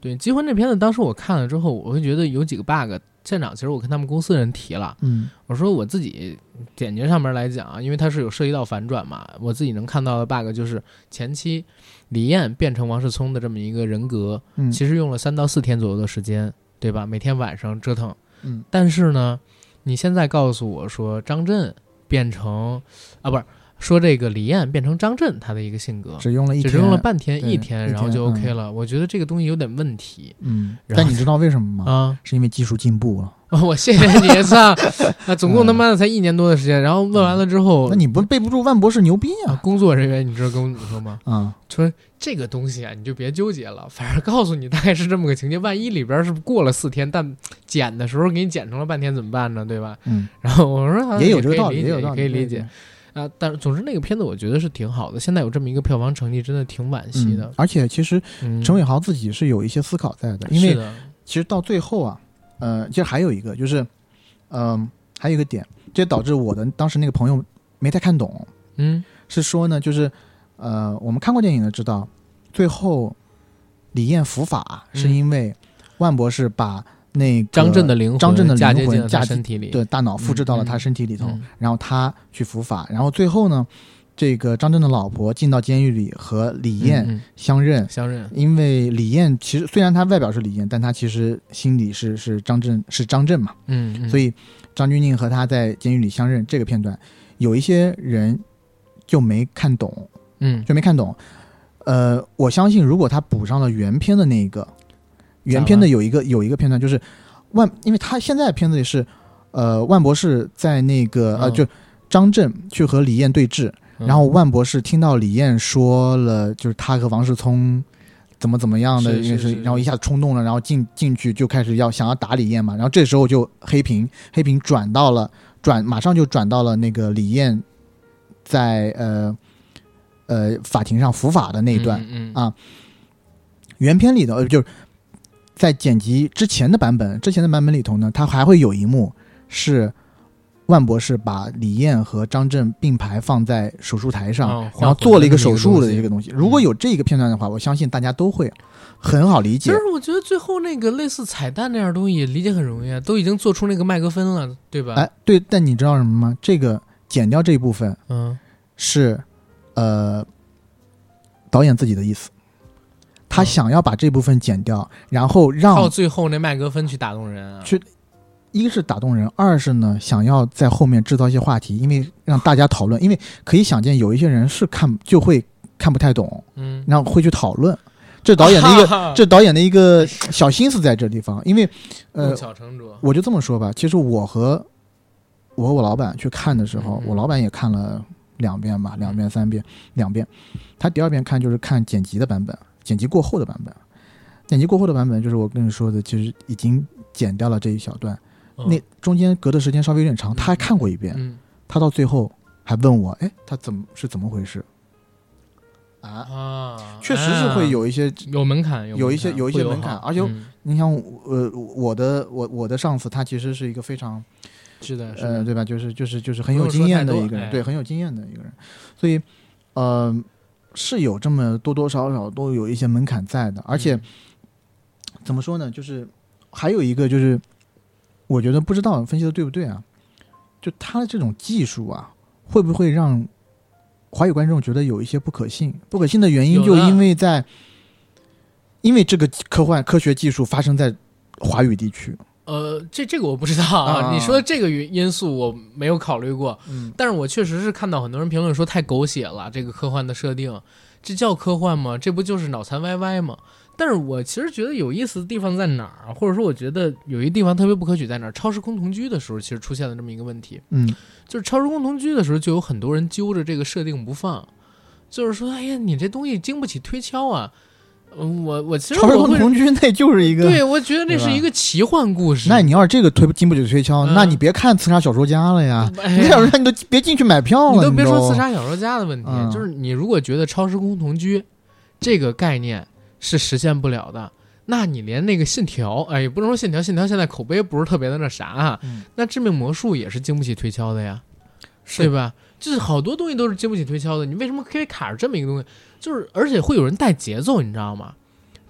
[SPEAKER 1] 对《结婚》这片子，当时我看了之后，我会觉得有几个 bug。现场其实我跟他们公司人提了，
[SPEAKER 2] 嗯
[SPEAKER 1] 我说我自己简洁上面来讲啊，因为它是有涉及到反转嘛，我自己能看到的 bug 就是前期李艳变成王世聪的这么一个人格，
[SPEAKER 2] 嗯，
[SPEAKER 1] 其实用了三到四天左右的时间，对吧？每天晚上折腾。
[SPEAKER 2] 嗯
[SPEAKER 1] 但是呢，你现在告诉我说张震变成啊，不是说这个李艳变成张震他的一个性格，
[SPEAKER 2] 只用了一天，
[SPEAKER 1] 只用了半天一天，然后就 OK 了。我觉得这个东西有点问题
[SPEAKER 2] 嗯，但你知道为什么吗？
[SPEAKER 1] 啊。
[SPEAKER 2] 是因为技术进步了。
[SPEAKER 1] 我谢谢你，操！啊，总共他妈的才一年多的时间，然后问完了之后，
[SPEAKER 2] 那你不背不住万博士牛逼
[SPEAKER 1] 啊，
[SPEAKER 2] 啊！
[SPEAKER 1] 工作人员，你知道跟我说吗？
[SPEAKER 2] 啊，
[SPEAKER 1] 说这个东西啊，你就别纠结了，反正告诉你大概是这么个情节。万一里边是过了四天，但剪的时候给你剪成了半天怎么办呢？对吧？
[SPEAKER 2] 嗯，
[SPEAKER 1] 然后我说、啊、
[SPEAKER 2] 也有这个道理，也有道理，
[SPEAKER 1] 可以理解。啊。但是总之那个片子我觉得是挺好的，现在有这么一个票房成绩，真的挺惋惜的
[SPEAKER 2] 嗯。。而且其实
[SPEAKER 1] 嗯，
[SPEAKER 2] 陈伟豪自己是有一些思考在的，因为其实到最后啊，呃，其实还有一个就是，嗯、还有一个点，这导致我的当时那个朋友没太看懂，
[SPEAKER 1] 嗯
[SPEAKER 2] 是说呢，就是呃，我们看过电影的知道，最后李艳伏法是因为万博士把那个
[SPEAKER 1] 张震的灵魂，
[SPEAKER 2] 张震的灵魂嫁
[SPEAKER 1] 他身体里，
[SPEAKER 2] 对大脑复制到了
[SPEAKER 1] 嗯
[SPEAKER 2] 他身体里头，
[SPEAKER 1] 嗯
[SPEAKER 2] 然后他去伏法，然后最后呢，这个张震的老婆进到监狱里和李艳相认。
[SPEAKER 1] 相认，
[SPEAKER 2] 因为李艳其实虽然她外表是李艳，但她其实心里是是张震是张震嘛，
[SPEAKER 1] 嗯，嗯。
[SPEAKER 2] 所以张钧甯和他在监狱里相认这个片段，有一些人就没看懂，
[SPEAKER 1] 嗯。
[SPEAKER 2] 就没看懂。呃，我相信如果他补上了原片的那个，原片的有一个有一个片段就是万，因为他现在的片子里是，呃，万博士在那个呃
[SPEAKER 1] 嗯。
[SPEAKER 2] 就张震去和李艳对峙，
[SPEAKER 1] 嗯。
[SPEAKER 2] 然后万博士听到李艳说了，就是他和王世聪怎么怎么样的
[SPEAKER 1] 是
[SPEAKER 2] 一件事，
[SPEAKER 1] 是是
[SPEAKER 2] 然后一下子冲动了，然后进进去就开始要想要打李艳嘛，然后这时候就黑屏，黑屏转到了转马上就转到了那个李艳在呃呃法庭上伏法的那一段，啊。原片里的呃就是在剪辑之前的版本，之前的版本里头呢，它还会有一幕是。万博士把李艳和张震并排放在手术台上，
[SPEAKER 1] 哦
[SPEAKER 2] 然后做了一个手术的
[SPEAKER 1] 这个
[SPEAKER 2] 东西。如果有这个片段的话，我相信大家都会很好理解
[SPEAKER 1] 但。是我觉得最后那个类似彩蛋那样东西也理解很容易啊，都已经做出那个麦克风了，对吧？
[SPEAKER 2] 哎，对，但你知道什么吗？这个剪掉这一部分
[SPEAKER 1] 嗯，
[SPEAKER 2] 是呃导演自己的意思，他
[SPEAKER 1] 嗯
[SPEAKER 2] 想要把这部分剪掉，然后让
[SPEAKER 1] 靠最后那麦格芬去打动人啊。
[SPEAKER 2] 去一是打动人，二是呢想要在后面制造一些话题，因为让大家讨论，因为可以想见有一些人是看就会看不太懂，
[SPEAKER 1] 嗯，
[SPEAKER 2] 然后会去讨论。这导演的一个，
[SPEAKER 1] 个
[SPEAKER 2] 这导演的一个小心思在这地方，因为呃，
[SPEAKER 1] 巧成拙。
[SPEAKER 2] 我就这么说吧，其实我和我和我老板去看的时候，
[SPEAKER 1] 嗯嗯
[SPEAKER 2] 我老板也看了两遍吧，两遍三遍，两遍。他第二遍看就是看剪辑的版本，剪辑过后的版本。剪辑过后的版本就是我跟你说的，其实已经剪掉了这一小段，
[SPEAKER 1] 嗯。
[SPEAKER 2] 那中间隔的时间稍微有点长。他还看过一遍，
[SPEAKER 1] 嗯。
[SPEAKER 2] 他到最后还问我，哎，他怎么是怎么回事？啊，
[SPEAKER 1] 啊，
[SPEAKER 2] 确实是会有一些，
[SPEAKER 1] 有门槛，
[SPEAKER 2] 有一些有一些门槛。而且
[SPEAKER 1] 嗯。
[SPEAKER 2] 你像呃，我的我我的上司，他其实是一个非常
[SPEAKER 1] 是的，是
[SPEAKER 2] 呃，
[SPEAKER 1] 的，
[SPEAKER 2] 对吧？就是就是就是很有经验的一个人，
[SPEAKER 1] 哎。
[SPEAKER 2] 对，很有经验的一个人，所以呃是有这么多多少少都有一些门槛在的，而且、
[SPEAKER 1] 嗯
[SPEAKER 2] 怎么说呢？就是还有一个就是，我觉得不知道分析的对不对啊？就他的这种技术啊，会不会让华语观众觉得有一些不可信？不可信的原因就因为在因为这个科幻科学技术发生在华语地区，
[SPEAKER 1] 呃，这这个我不知道
[SPEAKER 2] 啊
[SPEAKER 1] 啊。你说的这个因素我没有考虑过，
[SPEAKER 2] 嗯，
[SPEAKER 1] 但是我确实是看到很多人评论说太狗血了，这个科幻的设定，这叫科幻吗？这不就是脑残歪歪吗？但是我其实觉得有意思的地方在哪儿，或者说我觉得有一地方特别不可取在哪儿。超时空同居的时候，其实出现了这么一个问题，
[SPEAKER 2] 嗯，
[SPEAKER 1] 就是超时空同居的时候，就有很多人揪着这个设定不放，就是说，哎呀，你这东西经不起推敲啊。嗯，我我其实
[SPEAKER 2] 超时空同居那就是一个。
[SPEAKER 1] 对，我觉得那是一个奇幻故事。
[SPEAKER 2] 那你要是这个推经不起推敲，
[SPEAKER 1] 嗯
[SPEAKER 2] 那你别看刺杀小说家了呀！
[SPEAKER 1] 哎呀
[SPEAKER 2] 你小说家你都别进去买票了，
[SPEAKER 1] 你都别说刺杀小说家的问题，
[SPEAKER 2] 嗯
[SPEAKER 1] 就是你如果觉得超时空同居这个概念是实现不了的，那你连那个信条，哎，也不能说信条，信条现在口碑不是特别的那啥啊，
[SPEAKER 2] 嗯
[SPEAKER 1] 那致命魔术也是经不起推敲的呀，
[SPEAKER 2] 是
[SPEAKER 1] 对吧？就是好多东西都是经不起推敲的，你为什么可以卡着这么一个东西？就是而且会有人带节奏，你知道吗？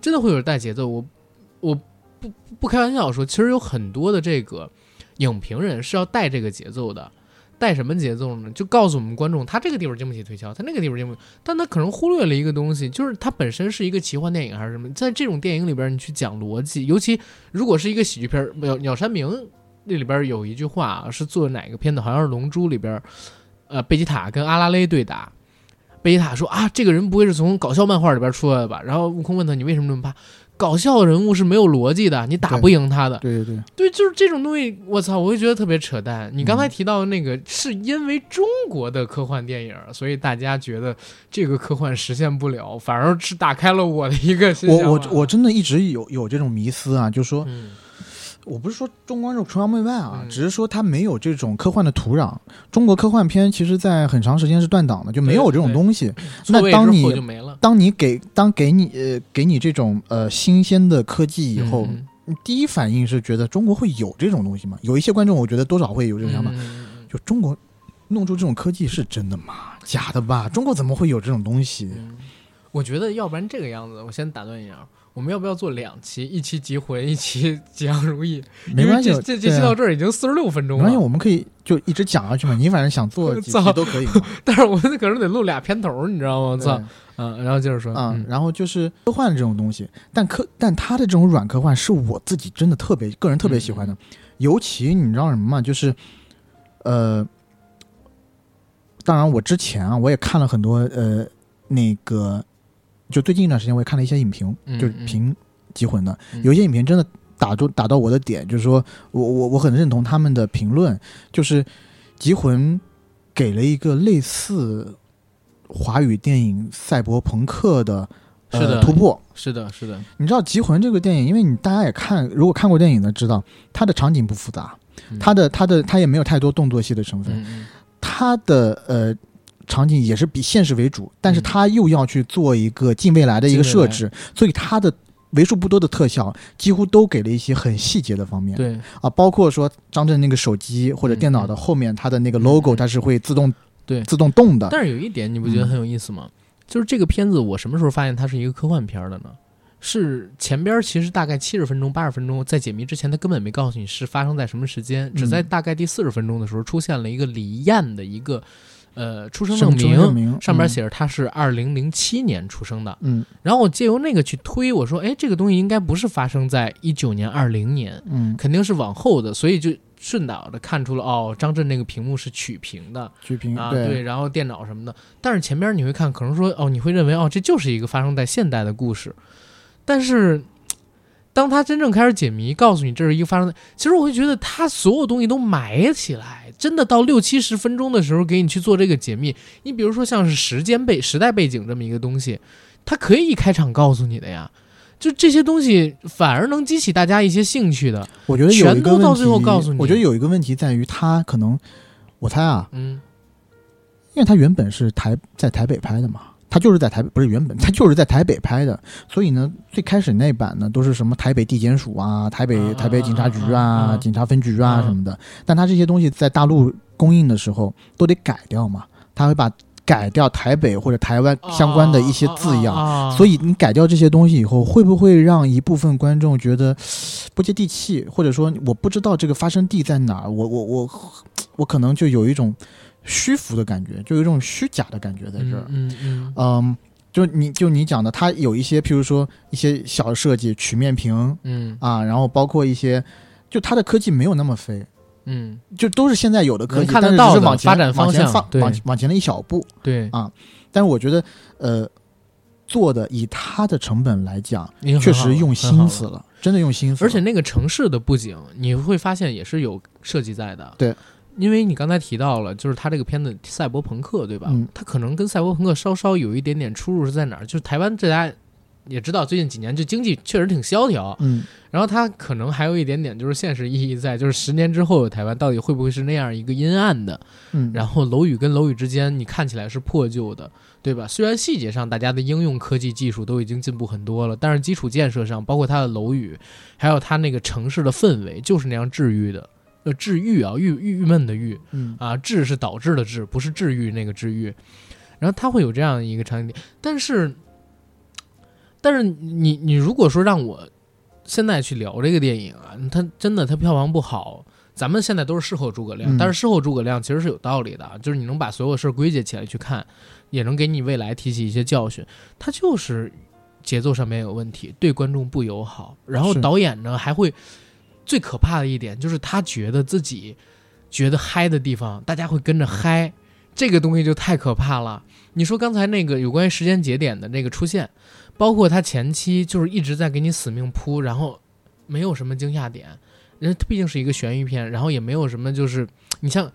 [SPEAKER 1] 真的会有人带节奏。我我不不开玩笑说，其实有很多的这个影评人是要带这个节奏的。带什么节奏呢？就告诉我们观众，他这个地方经不起推敲，他那个地方经不起，但他可能忽略了一个东西，就是它本身是一个奇幻电影还是什么？在这种电影里边，你去讲逻辑，尤其如果是一个喜剧片，《鸟鸟山明》那里边有一句话是做哪个片子？好像是《龙珠》里边，呃，贝吉塔跟阿拉蕾对打，贝塔说啊，这个人不会是从搞笑漫画里边出来的吧？然后悟空问他，你为什么这么怕？搞笑人物是没有逻辑的，你打不赢他的。
[SPEAKER 2] 对对对，
[SPEAKER 1] 对，就是这种东西，我操，我会觉得特别扯淡。你刚才提到的那个，是因为中国的科幻电影，所以大家觉得这个科幻实现不了，反而是打开了我的一个新
[SPEAKER 2] 我我我真的一直有有这种迷思啊，就是说
[SPEAKER 1] 嗯
[SPEAKER 2] 我不是说中国是崇洋媚外啊，
[SPEAKER 1] 嗯
[SPEAKER 2] 只是说它没有这种科幻的土壤。中国科幻片其实，在很长时间是断档的，就没有这种东西。那当你。当你给当给你呃给你这种呃新鲜的科技以后，
[SPEAKER 1] 嗯
[SPEAKER 2] 你第一反应是觉得中国会有这种东西吗？有一些观众我觉得多少会有这种想法，就中国弄出这种科技是真的吗？假的吧？中国怎么会有这种东西？
[SPEAKER 1] 嗯我觉得要不然这个样子，我先打断一下，我们要不要做两期？一期集魂，一期吉祥如意？
[SPEAKER 2] 没关系
[SPEAKER 1] 这这期到这儿已经四十六分钟了
[SPEAKER 2] 没关系，我们可以就一直讲下去嘛。你反正想做几
[SPEAKER 1] 操
[SPEAKER 2] 期都可以。
[SPEAKER 1] 但是我们可能得录俩片头，你知道吗？我操，嗯，然后接着说，
[SPEAKER 2] 嗯，然后就是科幻这种东西，但科但它的这种软科幻是我自己真的特别个人特别喜欢的，尤其你知道什么吗？就是呃，当然我之前啊我也看了很多呃那个，就最近一段时间我也看了一些影评，
[SPEAKER 1] 嗯
[SPEAKER 2] 就是评《极魂》的，
[SPEAKER 1] 嗯
[SPEAKER 2] 有一些影评真的打中打到我的点，就是说我我我很认同他们的评论，就是《极魂》给了一个类似华语电影赛博朋克的。呃
[SPEAKER 1] 是的
[SPEAKER 2] 突破。
[SPEAKER 1] 是的，是的，
[SPEAKER 2] 你知道《极魂》这个电影，因为你大家也看，如果看过电影的知道，它的场景不复杂，
[SPEAKER 1] 嗯
[SPEAKER 2] 它的它的它也没有太多动作戏的成分，它的呃场景也是比现实为主，但是
[SPEAKER 1] 嗯。
[SPEAKER 2] 它又要去做一个近未来的一个设置，所以它的为数不多的特效几乎都给了一些很细节的方面。
[SPEAKER 1] 对。
[SPEAKER 2] 啊，包括说张震那个手机或者电脑的后面它的那个 logo，、
[SPEAKER 1] 嗯
[SPEAKER 2] 它是会自动
[SPEAKER 1] 对。
[SPEAKER 2] 自动动的，
[SPEAKER 1] 但是有一点你不觉得很有意思吗？就是这个片子，我什么时候发现它是一个科幻片的呢？是前边其实大概七十分钟、八十分钟，在解谜之前，他根本没告诉你是发生在什么时间，只在大概第四十分钟的时候出现了一个李艳的一个呃出生证明，上边写着他是二零零七年出生的。
[SPEAKER 2] 嗯。
[SPEAKER 1] 然后我借由那个去推，我说，哎，这个东西应该不是发生在一九年、二零年，
[SPEAKER 2] 嗯，
[SPEAKER 1] 肯定是往后的，所以就顺导的看出了，哦，张震那个屏幕是曲屏的。
[SPEAKER 2] 曲屏
[SPEAKER 1] 啊，对，然后电脑什么的，但是前边你会看，可能说哦，你会认为哦，这就是一个发生在现代的故事，但是当他真正开始解谜，告诉你这是一个发生的，其实我会觉得他所有东西都埋起来，真的到六七十分钟的时候给你去做这个解密。你比如说像是时间背时代背景这么一个东西，它可以一开场告诉你的呀。就这些东西反而能激起大家一些兴趣的，
[SPEAKER 2] 我觉得有一个问题，
[SPEAKER 1] 全都到最后告诉你
[SPEAKER 2] 我觉得有一个问题在于他可能，我猜啊，
[SPEAKER 1] 嗯
[SPEAKER 2] 因为他原本是台在台北拍的嘛，它就是在台北，不是原本，他就是在台北拍的，所以呢，最开始那版呢都是什么台北地检署啊、台北
[SPEAKER 1] 啊
[SPEAKER 2] 台北警察局
[SPEAKER 1] 啊
[SPEAKER 2] 警察分局啊
[SPEAKER 1] 啊
[SPEAKER 2] 什么的，但他这些东西在大陆公映的时候都得改掉嘛，他会把改掉台北或者台湾相关的一些字样。
[SPEAKER 1] 样
[SPEAKER 2] 所以你改掉这些东西以后，会不会让一部分观众觉得不接地气，或者说我不知道这个发生地在哪儿？我我我我可能就有一种虚浮的感觉，就有一种虚假的感觉在这儿。
[SPEAKER 1] 嗯嗯嗯
[SPEAKER 2] 嗯，就你就你讲的，它有一些，譬如说一些小设计，曲面屏
[SPEAKER 1] 嗯
[SPEAKER 2] 啊，然后包括一些就它的科技没有那么飞，
[SPEAKER 1] 嗯，
[SPEAKER 2] 就都是现在有的科
[SPEAKER 1] 能
[SPEAKER 2] 技，但是
[SPEAKER 1] 看得到的
[SPEAKER 2] 只是往前
[SPEAKER 1] 发展方
[SPEAKER 2] 往前
[SPEAKER 1] 向对
[SPEAKER 2] 放往往前了一小步。
[SPEAKER 1] 对啊，
[SPEAKER 2] 但是我觉得，呃，做的以它的成本来讲，确实用心思了，真的用心思了。
[SPEAKER 1] 而且那个城市的布景，你会发现也是有设计在的。
[SPEAKER 2] 对，
[SPEAKER 1] 因为你刚才提到了，就是他这个片子赛博朋克，对吧？
[SPEAKER 2] 嗯
[SPEAKER 1] 它可能跟赛博朋克稍稍有一点点出入是在哪儿？就是台湾这家也知道，最近几年就经济确实挺萧条，
[SPEAKER 2] 嗯，
[SPEAKER 1] 然后他可能还有一点点就是现实意义在，就是十年之后的台湾到底会不会是那样一个阴暗的？
[SPEAKER 2] 嗯，
[SPEAKER 1] 然后楼宇跟楼宇之间，你看起来是破旧的，对吧？虽然细节上大家的应用科技技术都已经进步很多了，但是基础建设上，包括它的楼宇，还有它那个城市的氛围，就是那样治愈的。呃，治愈啊，郁郁郁闷的郁
[SPEAKER 2] 嗯
[SPEAKER 1] 啊，治是导致的治，不是治愈那个治愈。然后它会有这样一个场景点，但是，但是你你如果说让我现在去聊这个电影啊，它真的它票房不好，咱们现在都是事后诸葛亮，
[SPEAKER 2] 嗯
[SPEAKER 1] 但是事后诸葛亮其实是有道理的啊，就是你能把所有事儿归结起来去看，也能给你未来提起一些教训。它就是节奏上面有问题，对观众不友好，然后导演呢还会最可怕的一点就是他觉得自己觉得嗨的地方，大家会跟着嗨，这个东西就太可怕了。你说刚才那个有关于时间节点的那个出现，包括他前期就是一直在给你死命铺，然后没有什么惊吓点，人家毕竟是一个悬疑片，然后也没有什么就是你像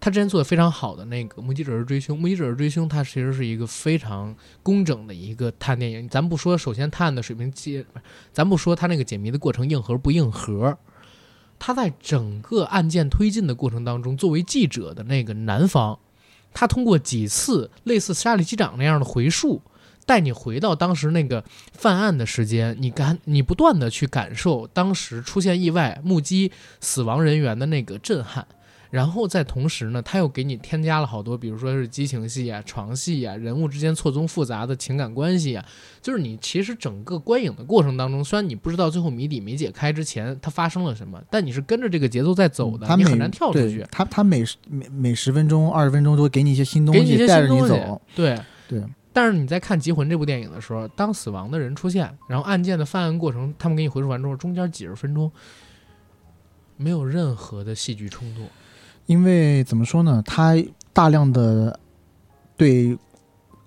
[SPEAKER 1] 他之前做的非常好的那个《目击者是追凶》，《目击者是追凶》它其实是一个非常工整的一个探电影。咱不说首先探的水平解，咱不说他那个解谜的过程硬核不硬核，他在整个案件推进的过程当中，作为记者的那个男方，他通过几次类似沙利机长那样的回溯，带你回到当时那个犯案的时间，你感你不断的去感受当时出现意外、目击死亡人员的那个震撼。然后在同时呢，他又给你添加了好多，比如说是激情戏啊、床戏啊、人物之间错综复杂的情感关系啊，就是你其实整个观影的过程当中，虽然你不知道最后谜底没解开之前它发生了什么，但你是跟着这个节奏在走的，
[SPEAKER 2] 他
[SPEAKER 1] 你很难跳出去。
[SPEAKER 2] 他他每每每十分钟、二十分钟都会给你一些新东西，带着你走。
[SPEAKER 1] 对
[SPEAKER 2] 对。
[SPEAKER 1] 但是你在看《极魂》这部电影的时候，当死亡的人出现，然后案件的犯案过程，他们给你回溯完之后，中间几十分钟没有任何的戏剧冲突。
[SPEAKER 2] 因为怎么说呢，他大量的对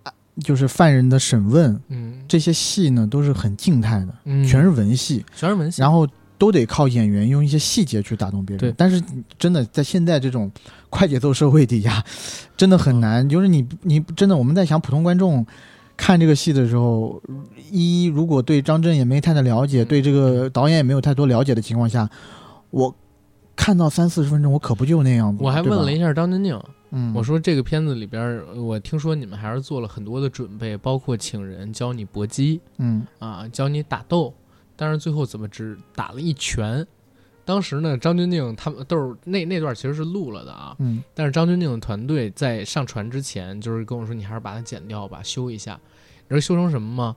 [SPEAKER 2] 啊就是犯人的审问
[SPEAKER 1] 嗯，
[SPEAKER 2] 这些戏呢，都是很静态的，
[SPEAKER 1] 嗯
[SPEAKER 2] 全是文戏，
[SPEAKER 1] 全是文戏。
[SPEAKER 2] 然后都得靠演员用一些细节去打动别人。
[SPEAKER 1] 对
[SPEAKER 2] 但是真的在现在这种快节奏社会底下，真的很难。就是你你真的我们在想普通观众。看这个戏的时候，一如果对张震也没太的了解，
[SPEAKER 1] 嗯
[SPEAKER 2] 对这个导演也没有太多了解的情况下，我看到三四十分钟，我可不就那样子。
[SPEAKER 1] 我还问了一下张钧甯，
[SPEAKER 2] 嗯，
[SPEAKER 1] 我说这个片子里边我听说你们还是做了很多的准备，包括请人教你搏击
[SPEAKER 2] 嗯
[SPEAKER 1] 啊，教你打斗，但是最后怎么只打了一拳？当时呢，张钧甯他们都是那那段其实是录了的啊，
[SPEAKER 2] 嗯
[SPEAKER 1] 但是张钧甯的团队在上传之前，就是跟我说，你还是把它剪掉吧，修一下。你知道修成什么吗？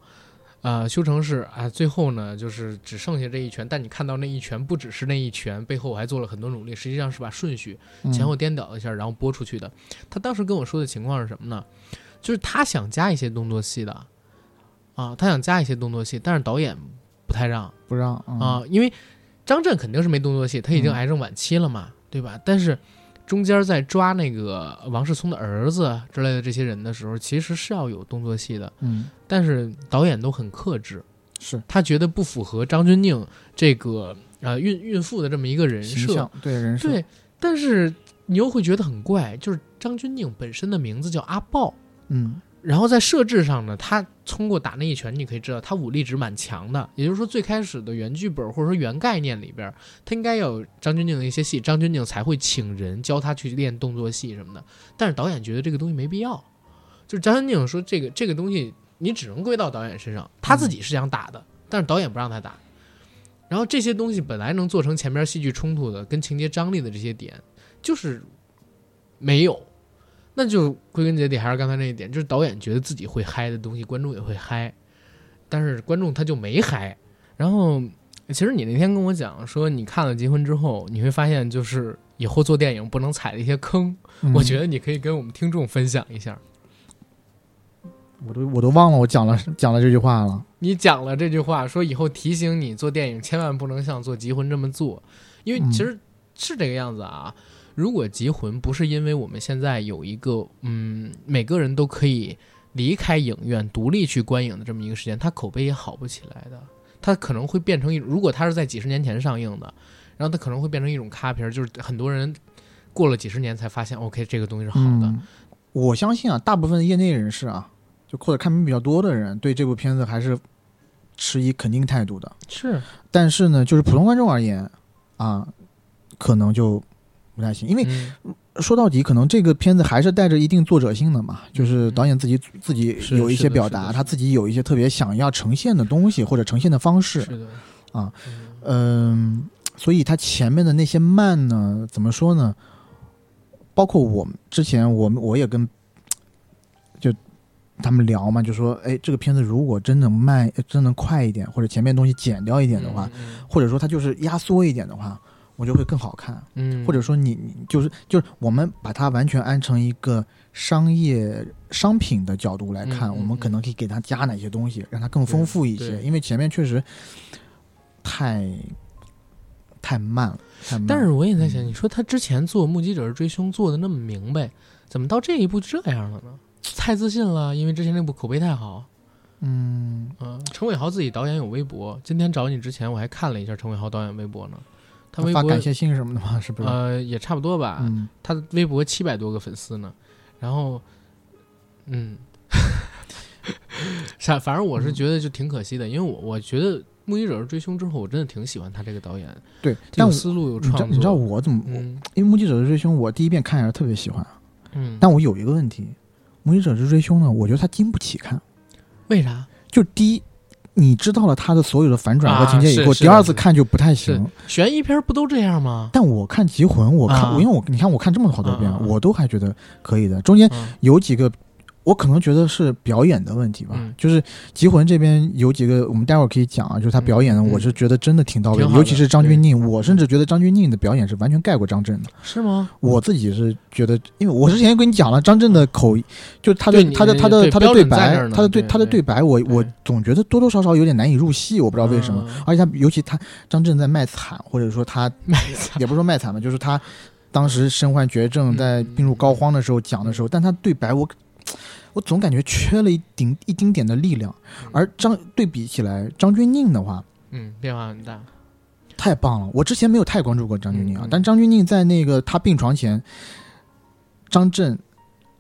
[SPEAKER 1] 啊、修成是啊，最后呢，就是只剩下这一拳，但你看到那一拳不只是那一拳，背后我还做了很多努力，实际上是把顺序
[SPEAKER 2] 嗯
[SPEAKER 1] 前后颠倒了一下，然后播出去的。他当时跟我说的情况是什么呢？就是他想加一些动作戏的，啊，他想加一些动作戏，但是导演不太让。
[SPEAKER 2] 不让嗯
[SPEAKER 1] 啊，因为张震肯定是没动作戏，他已经
[SPEAKER 2] 嗯
[SPEAKER 1] 癌症晚期了嘛，对吧？但是中间在抓那个王世聪的儿子之类的这些人的时候，其实是要有动作戏的，
[SPEAKER 2] 嗯。
[SPEAKER 1] 但是导演都很克制，
[SPEAKER 2] 是。
[SPEAKER 1] 他觉得不符合张钧甯这个呃孕孕妇的这么一个人设，
[SPEAKER 2] 对人设。
[SPEAKER 1] 对，但是你又会觉得很怪，就是张钧甯本身的名字叫阿豹。
[SPEAKER 2] 嗯
[SPEAKER 1] 然后在设置上呢，他通过打那一拳，你可以知道他武力值蛮强的。也就是说，最开始的原剧本或者说原概念里边，他应该要有张钧甯的一些戏，张钧甯才会请人教他去练动作戏什么的。但是导演觉得这个东西没必要，就是张钧甯说这个这个东西你只能归到导演身上，他自己是想打的，但是导演不让他打。然后这些东西本来能做成前面戏剧冲突的、跟情节张力的这些点，就是没有。那就归根结底还是刚才那一点，就是导演觉得自己会嗨的东西，观众也会嗨，但是观众他就没嗨。然后，其实你那天跟我讲说，你看了《结婚》之后，你会发现就是以后做电影不能踩的一些坑，
[SPEAKER 2] 嗯
[SPEAKER 1] 我觉得你可以跟我们听众分享一下。
[SPEAKER 2] 我都我都忘了我讲了讲了这句话了。
[SPEAKER 1] 你讲了这句话，说以后提醒你做电影千万不能像做《结婚》这么做，因为
[SPEAKER 2] 嗯
[SPEAKER 1] 其实是这个样子啊。如果《极魂》不是因为我们现在有一个嗯每个人都可以离开影院独立去观影的这么一个时间，它口碑也好不起来的。它可能会变成一种，如果它是在几十年前上映的，然后它可能会变成一种咖片儿，就是很多人过了几十年才发现，OK，这个东西是好的。
[SPEAKER 2] 嗯，我相信啊，大部分的业内人士啊，就或者看片比较多的人，对这部片子还是持以肯定态度的。
[SPEAKER 1] 是，
[SPEAKER 2] 但是呢，就是普通观众而言啊，可能就不太行，因为
[SPEAKER 1] 嗯。
[SPEAKER 2] 说到底，可能这个片子还是带着一定作者性的嘛，就是导演自己自己有一些表达，他自己有一些特别想要呈现的东西或者呈现的方式，
[SPEAKER 1] 是的。
[SPEAKER 2] 啊，
[SPEAKER 1] 嗯。
[SPEAKER 2] 嗯，所以他前面的那些慢呢，怎么说呢？包括我之前，我们我也跟就他们聊嘛，就说，哎，这个片子如果真能慢，呃真能快一点，或者前面东西减掉一点的话，，
[SPEAKER 1] 嗯。
[SPEAKER 2] 或者说它就是压缩一点的话，我觉得会更好看。
[SPEAKER 1] 嗯，
[SPEAKER 2] 或者说你你就是就是我们把它完全安成一个商业商品的角度来看，我们可能可以给它加哪些东西，让它更丰富一些。因为前面确实太太慢了，太慢。
[SPEAKER 1] 但是我也在想，
[SPEAKER 2] 嗯
[SPEAKER 1] 你说他之前做《目击者追凶》做的那么明白，怎么到这一步这样了呢？太自信了，因为之前那部口碑太好。
[SPEAKER 2] 嗯，
[SPEAKER 1] 嗯、陈伟豪自己导演有微博，今天找你之前我还看了一下陈伟豪导演微博呢。他微博
[SPEAKER 2] 发感谢信什么的吗？是不是？
[SPEAKER 1] 呃也差不多吧，
[SPEAKER 2] 嗯，
[SPEAKER 1] 他的微博七百多个粉丝呢。然后，嗯，反，反正我是觉得就挺可惜的，因为我我觉得《目击者追凶》之后，我真的挺喜欢他这个导演，
[SPEAKER 2] 对。但我
[SPEAKER 1] 有思路有创作。
[SPEAKER 2] 你知道我怎么？
[SPEAKER 1] 嗯
[SPEAKER 2] 因为《目击者之追凶》，我第一遍看下来特别喜欢，
[SPEAKER 1] 嗯，
[SPEAKER 2] 但我有一个问题，《目击者之追凶》呢，我觉得他经不起看。
[SPEAKER 1] 为啥？
[SPEAKER 2] 就第一，你知道了他的所有的反转和情节以后，第二次看就不太行。
[SPEAKER 1] 悬疑片不都这样吗？
[SPEAKER 2] 但我看《极魂》，我看，
[SPEAKER 1] 啊
[SPEAKER 2] 我因为我你看我看这么好多遍，我都还觉得可以的。中间
[SPEAKER 1] 嗯
[SPEAKER 2] 有几个，我可能觉得是表演的问题吧。
[SPEAKER 1] 嗯
[SPEAKER 2] 就是《极魂》这边有几个，我们待会儿可以讲啊，就是他表演的，我是觉得真的挺到位尤其是张钧甯，我甚至觉得张钧甯的表演是完全盖过张震的。
[SPEAKER 1] 是吗？
[SPEAKER 2] 我自己是觉得，因为我之前跟你讲了，张震的口，就是他的
[SPEAKER 1] 对
[SPEAKER 2] 他的他的他的对白他的对他的对白，我我总觉得多多少少有点难以入戏，我不知道为什么。
[SPEAKER 1] 嗯
[SPEAKER 2] 而且他尤其他张震在卖惨，或者说他
[SPEAKER 1] 卖惨
[SPEAKER 2] 也不是说卖惨吧，就是他当时身患绝症，
[SPEAKER 1] 嗯
[SPEAKER 2] 在病入膏肓的时候讲的时候，但他对白我我总感觉缺了一丁一丁点的力量。而张对比起来，张钧甯的话
[SPEAKER 1] 嗯，变化很大。
[SPEAKER 2] 太棒了，我之前没有太关注过张钧甯啊，
[SPEAKER 1] 嗯嗯
[SPEAKER 2] 但张钧甯在那个他病床前，张震。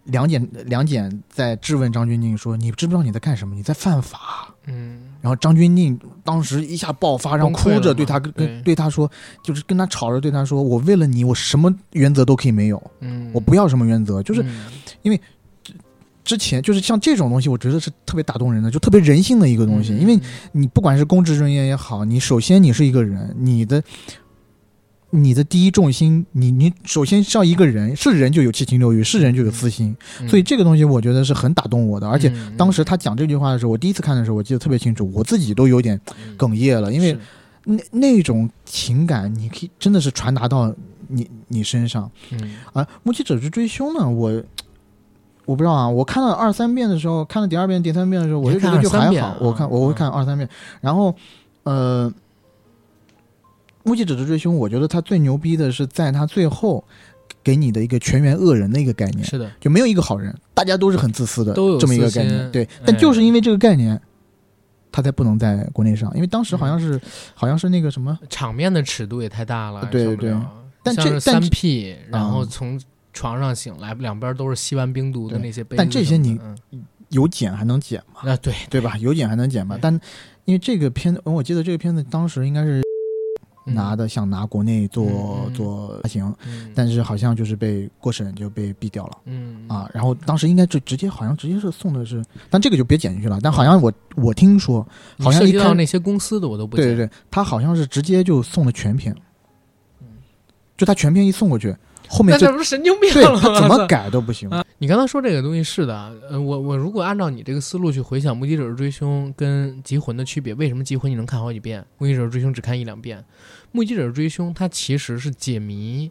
[SPEAKER 2] 梁简梁简在质问张钧甯说：“你知不知道你在干什么？你在犯法。”
[SPEAKER 1] 嗯，
[SPEAKER 2] 然后张钧甯当时一下爆发，然后哭着对他跟
[SPEAKER 1] 对
[SPEAKER 2] 跟对他说，就是跟他吵着对他说：“我为了你，我什么原则都可以没有，
[SPEAKER 1] 嗯，
[SPEAKER 2] 我不要什么原则。”就是
[SPEAKER 1] 嗯
[SPEAKER 2] 之前就是像这种东西，我觉得是特别打动人的，就特别人性的一个东西。
[SPEAKER 1] 嗯
[SPEAKER 2] 因为你不管是公职人员也好，你首先你是一个人，你的你的第一重心，你你首先像一个人，是人就有七情六欲，是人就有私心，
[SPEAKER 1] 嗯
[SPEAKER 2] 所以这个东西我觉得是很打动我的。而且
[SPEAKER 1] 嗯
[SPEAKER 2] 当时他讲这句话的时候，我第一次看的时候，我记得特别清楚，我自己都有点
[SPEAKER 1] 嗯
[SPEAKER 2] 哽咽了，因为那那种情感，你可以真的是传达到你你身上。
[SPEAKER 1] 嗯
[SPEAKER 2] 而《目击者之追凶》呢，我我不知道啊，我看了二三遍的时候，看了第二遍、第三遍的时候，我就觉得就还好。我看我会看二三遍，然后呃，《目击者的追凶》，我觉得他最牛逼的是在他最后给你的一个全员恶人的一个概念，
[SPEAKER 1] 是的，
[SPEAKER 2] 就没有一个好人，大家都是很自私的
[SPEAKER 1] 都有
[SPEAKER 2] 这么一个概念。对，
[SPEAKER 1] 哎。
[SPEAKER 2] 但就是因为这个概念。他才不能在国内上，因为当时好像是，好像是那个什么，
[SPEAKER 1] 场面的尺度也太大了，
[SPEAKER 2] 对对。但
[SPEAKER 1] 像是三
[SPEAKER 2] 这但这
[SPEAKER 1] P，然后
[SPEAKER 2] 嗯。
[SPEAKER 1] 从床上醒来，两边都是吸完冰毒的那些。
[SPEAKER 2] 但这些你
[SPEAKER 1] 嗯
[SPEAKER 2] 有剪还能剪吗，
[SPEAKER 1] 啊，对，
[SPEAKER 2] 对吧？有剪还能剪
[SPEAKER 1] 吧。
[SPEAKER 2] 但因为这个片子，我记得这个片子当时应该是
[SPEAKER 1] 嗯
[SPEAKER 2] 拿的，想拿国内做做发行，
[SPEAKER 1] 嗯
[SPEAKER 2] 但是好像就是被过审就被毙掉了。
[SPEAKER 1] 嗯
[SPEAKER 2] 啊，然后当时应该就直接好像直接是送的是，但这个就别剪进去了。但好像我我听说，好像
[SPEAKER 1] 涉
[SPEAKER 2] 一
[SPEAKER 1] 到那些公司的我都不讲
[SPEAKER 2] 对对对，他好像是直接就送了全片，就他全片一送过去，后面这
[SPEAKER 1] 那这不是神经病了吗？
[SPEAKER 2] 怎么 改都不行。
[SPEAKER 1] 啊，你刚才说这个东西是的，呃，我我如果按照你这个思路去回想《目击者追凶》跟《集魂》的区别，为什么《集魂》你能看好几遍，《目击者追凶》只看一两遍？《目击者追凶》它其实是解谜，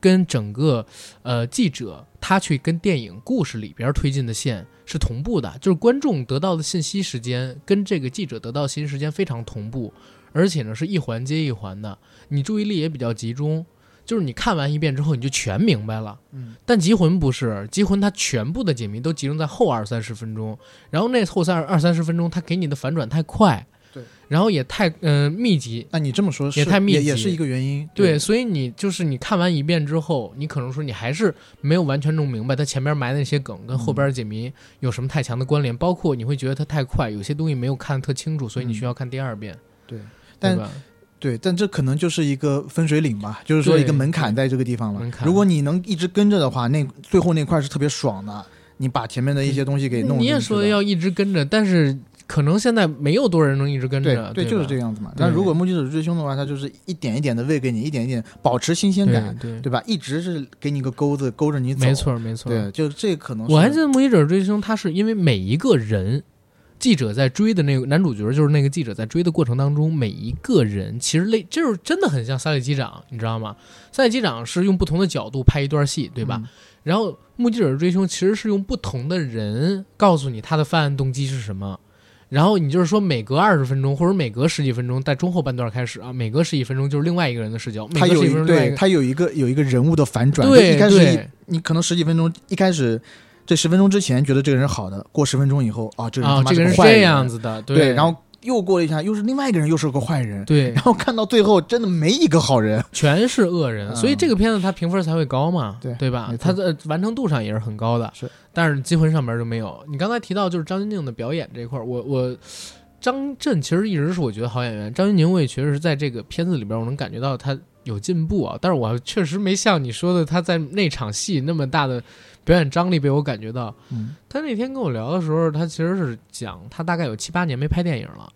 [SPEAKER 1] 跟整个呃记者他去跟电影故事里边推进的线是同步的，就是观众得到的信息时间跟这个记者得到的信息时间非常同步，而且呢是一环接一环的，你注意力也比较集中。就是你看完一遍之后，你就全明白了。
[SPEAKER 2] 嗯，
[SPEAKER 1] 但《集魂》不是，《集魂》它全部的解谜都集中在后二三十分钟，然后那后三二三十分钟，它给你的反转太快，
[SPEAKER 2] 对，
[SPEAKER 1] 然后也太嗯、呃密集，
[SPEAKER 2] 那你这么说
[SPEAKER 1] 也太密集。
[SPEAKER 2] 也是一个原因。
[SPEAKER 1] 对，所以你就是你看完一遍之后，你可能说你还是没有完全弄明白它前面埋的那些梗跟后边解谜有什么太强的关联，包括你会觉得它太快，有些东西没有看得特清楚，所以你需要看第二遍，
[SPEAKER 2] 对，但
[SPEAKER 1] 对
[SPEAKER 2] 但这可能就是一个分水岭吧，就是说一个门槛在这个地方了
[SPEAKER 1] 门。槛
[SPEAKER 2] 如果你能一直跟着的话，那最后那块是特别爽的。你把前面的一些东西给弄
[SPEAKER 1] 你也说要一直跟着，但是可能现在没有多少人能一直跟
[SPEAKER 2] 对
[SPEAKER 1] 着，
[SPEAKER 2] 对，
[SPEAKER 1] 吧
[SPEAKER 2] 就是这个样子嘛。
[SPEAKER 1] 对
[SPEAKER 2] 但如果目击者追凶的话，他就是一点一点的喂给你，一点一点保持新鲜感，
[SPEAKER 1] 对
[SPEAKER 2] 吧？一直是给你个钩子勾着你走。
[SPEAKER 1] 没，错没错。
[SPEAKER 2] 对，就这可能是
[SPEAKER 1] 我还记得《目击者追凶》，他是因为每一个人，记者在追的那个男主角，就是那个记者在追的过程当中，每一个人其实类就是真的很像《三里机长》，你知道吗？《三里机长》是用不同的角度拍一段戏，对吧？
[SPEAKER 2] 嗯
[SPEAKER 1] 然后《目击者追凶》其实是用不同的人告诉你他的犯案动机是什么。然后你就是说，每隔二十分钟或者每隔十几分钟，在中后半段开始啊，每隔十几分钟就是另外一个人的视角，
[SPEAKER 2] 他有一对他有一个有一个人物的反转。
[SPEAKER 1] 对
[SPEAKER 2] 一开始你可能十几分钟，一开始这十分钟之前觉得这个人好的，过十分钟以后啊，这个人他，妈
[SPEAKER 1] 啊这个人
[SPEAKER 2] 是坏人
[SPEAKER 1] 是这样子的，
[SPEAKER 2] 对，然后又过了一下，又是另外一个人，又是个坏人。
[SPEAKER 1] 对
[SPEAKER 2] 然后看到最后，真的没一个好人。
[SPEAKER 1] 全是恶人，
[SPEAKER 2] 嗯
[SPEAKER 1] 所以这个片子它评分才会高嘛，
[SPEAKER 2] 对
[SPEAKER 1] 对吧它的完成度上也是很高的，
[SPEAKER 2] 是。
[SPEAKER 1] 但是《机魂》上面就没有。你刚才提到就是张钧甯的表演这一块儿，我我张震其实一直是我觉得好演员，张钧甯我也确实是在这个片子里边我能感觉到他有进步啊，但是我确实没像你说的他在那场戏那么大的表演张力被我感觉到。
[SPEAKER 2] 嗯，
[SPEAKER 1] 他那天跟我聊的时候，他其实是讲他大概有七八年没拍电影了。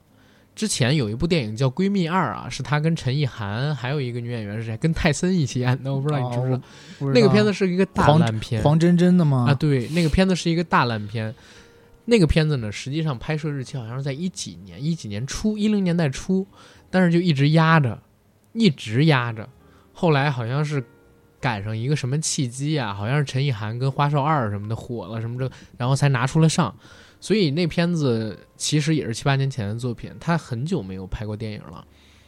[SPEAKER 1] 之前有一部电影叫《闺蜜二》啊，是他跟陈意涵还有一个女演员是谁，跟泰森一起演的，我不知道你知不知道。
[SPEAKER 2] 哦知道
[SPEAKER 1] 那个片子是一个大烂片
[SPEAKER 2] 黄真真的吗？
[SPEAKER 1] 啊，对，那个片子是一个大烂片。那个片子呢，实际上拍摄日期好像是在一几年，一几年初，一零年代初，但是就一直压着，一直压着。后来好像是赶上一个什么契机啊，好像是陈意涵跟花少二什么的火了什么这，然后才拿出了上。所以那片子其实也是七八年前的作品，他很久没有拍过电影了，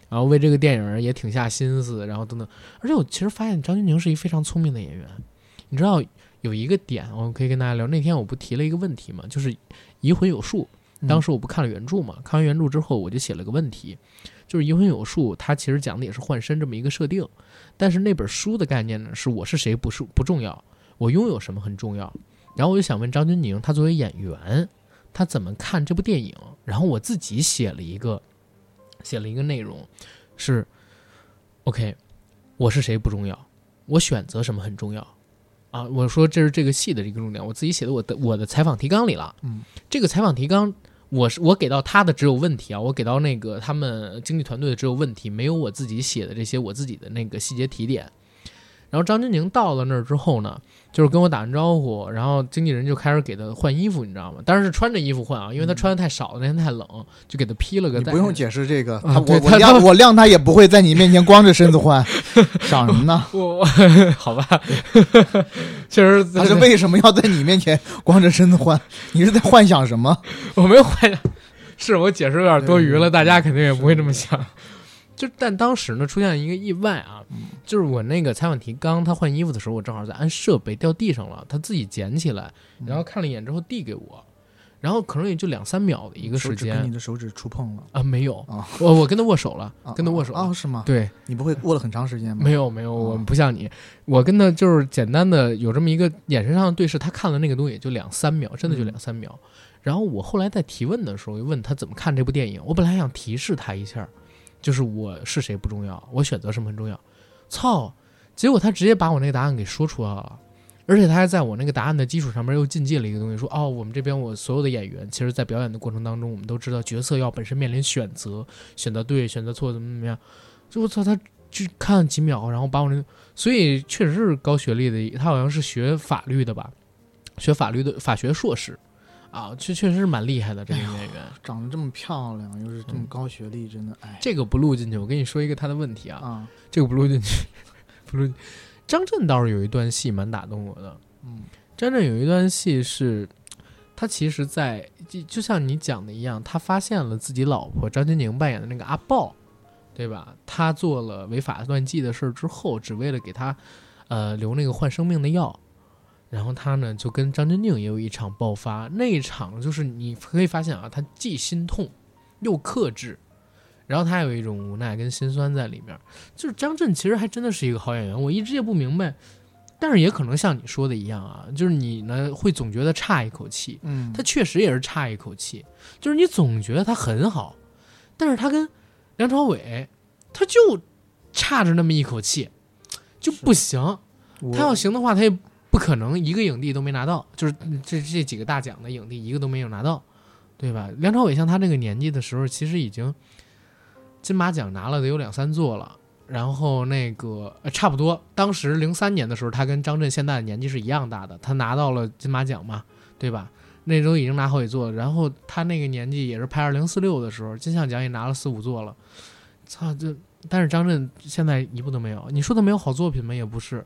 [SPEAKER 1] 然后为这个电影也挺下心思，然后等等。而且我其实发现张钧甯是一个非常聪明的演员，你知道有一个点我可以跟大家聊。那天我不提了一个问题嘛，就是《移魂有术》，
[SPEAKER 2] 嗯
[SPEAKER 1] 当时我不看了原著嘛，看完原著之后我就写了个问题，就是《移魂有术》它其实讲的也是换身这么一个设定，但是那本书的概念呢是我是谁不是不重要，我拥有什么很重要。然后我就想问张钧甯，他作为演员，他怎么看这部电影？然后我自己写了一个，写了一个内容，是 OK，我是谁不重要，我选择什么很重要啊。我说这是这个戏的一个重点，我自己写的我的我的采访提纲里了。
[SPEAKER 2] 嗯，
[SPEAKER 1] 这个采访提纲。我是我给到他的只有问题啊，我给到那个他们经纪团队的只有问题，没有我自己写的这些我自己的那个细节提点。然后张钧甯到了那儿之后呢，就是跟我打完招呼，然后经纪人就开始给他换衣服，你知道吗？当然是穿着衣服换啊，因为他穿的太少了，那天太冷，就给他披了个
[SPEAKER 2] 不用解释这个，我我晾我晾他也不会在你面前光着身子换，想什么呢？
[SPEAKER 1] 我我 好吧，确实
[SPEAKER 2] 他是为什么要在你面前光着身子换？你是在幻想什么？
[SPEAKER 1] 我没有幻想，是我解释有点多余了，大家肯定也不会这么想。就但当时呢，出现了一个意外啊，就是我那个采访提纲，他换衣服的时候，我正好在按设备掉地上了，他自己捡起来，然后看了一眼之后递给我，然后可能也就两三秒的一个时间。
[SPEAKER 2] 你的手指触碰了。
[SPEAKER 1] 啊，没有，
[SPEAKER 2] 啊。
[SPEAKER 1] 我我跟他握手了，
[SPEAKER 2] 啊
[SPEAKER 1] 跟他握手了。
[SPEAKER 2] 啊？是吗？
[SPEAKER 1] 对，
[SPEAKER 2] 你不会握了很长时间吗？
[SPEAKER 1] 没有没有，我不像你，我跟他就是简单的有这么一个眼神上的对视，他看了那个东西也就两三秒，真的就
[SPEAKER 2] 嗯。
[SPEAKER 1] 两三秒。然后我后来在提问的时候，问他怎么看这部电影，我本来还想提示他一下，就是我是谁不重要，我选择什么很重要。操！结果他直接把我那个答案给说出来了，而且他还在我那个答案的基础上面又进阶了一个东西，说哦，我们这边我所有的演员，其实在表演的过程当中，我们都知道角色要本身面临选择，选择对，选择错，怎么怎么样。就我操，他就看了几秒，然后把我那，所以确实是高学历的，他好像是学法律的吧，学法律的法学硕士，啊，确确实是蛮厉害的这个女演员。
[SPEAKER 2] 长得这么漂亮，又是这么
[SPEAKER 1] 嗯
[SPEAKER 2] 高学历，真的哎
[SPEAKER 1] 这个不录进去，我跟你说一个他的问题啊，
[SPEAKER 2] 啊，
[SPEAKER 1] 这个不录进去，不录。张震倒是有一段戏蛮打动我的，
[SPEAKER 2] 嗯
[SPEAKER 1] 张震有一段戏是他其实在就就像你讲的一样，他发现了自己老婆张钧甯扮演的那个阿豹，对吧？他做了违法乱纪的事儿之后，只为了给他呃留那个换生命的药，然后他呢就跟张钧甯也有一场爆发，那一场就是你可以发现啊，他既心痛又克制。然后他有一种无奈跟心酸在里面，就是张震其实还真的是一个好演员，我一直也不明白，但是也可能像你说的一样啊，就是你呢会总觉得差一口气，
[SPEAKER 2] 嗯，
[SPEAKER 1] 他确实也是差一口气，就是你总觉得他很好，但是他跟梁朝伟他就差着那么一口气，就不行。他要行的话，他也不可能一个影帝都没拿到，就是这这几个大奖的影帝一个都没有拿到，对吧？梁朝伟像他这个年纪的时候，其实已经金马奖拿了得有两三座了。然后那个、差不多，当时零三年的时候，他跟张震现在的年纪是一样大的，他拿到了金马奖嘛，对吧？那时候已经拿好几座。然后他那个年纪也是拍二零四六的时候，金像奖也拿了四五座了。操，这但是张震现在一部都没有。你说他没有好作品吗？也不是，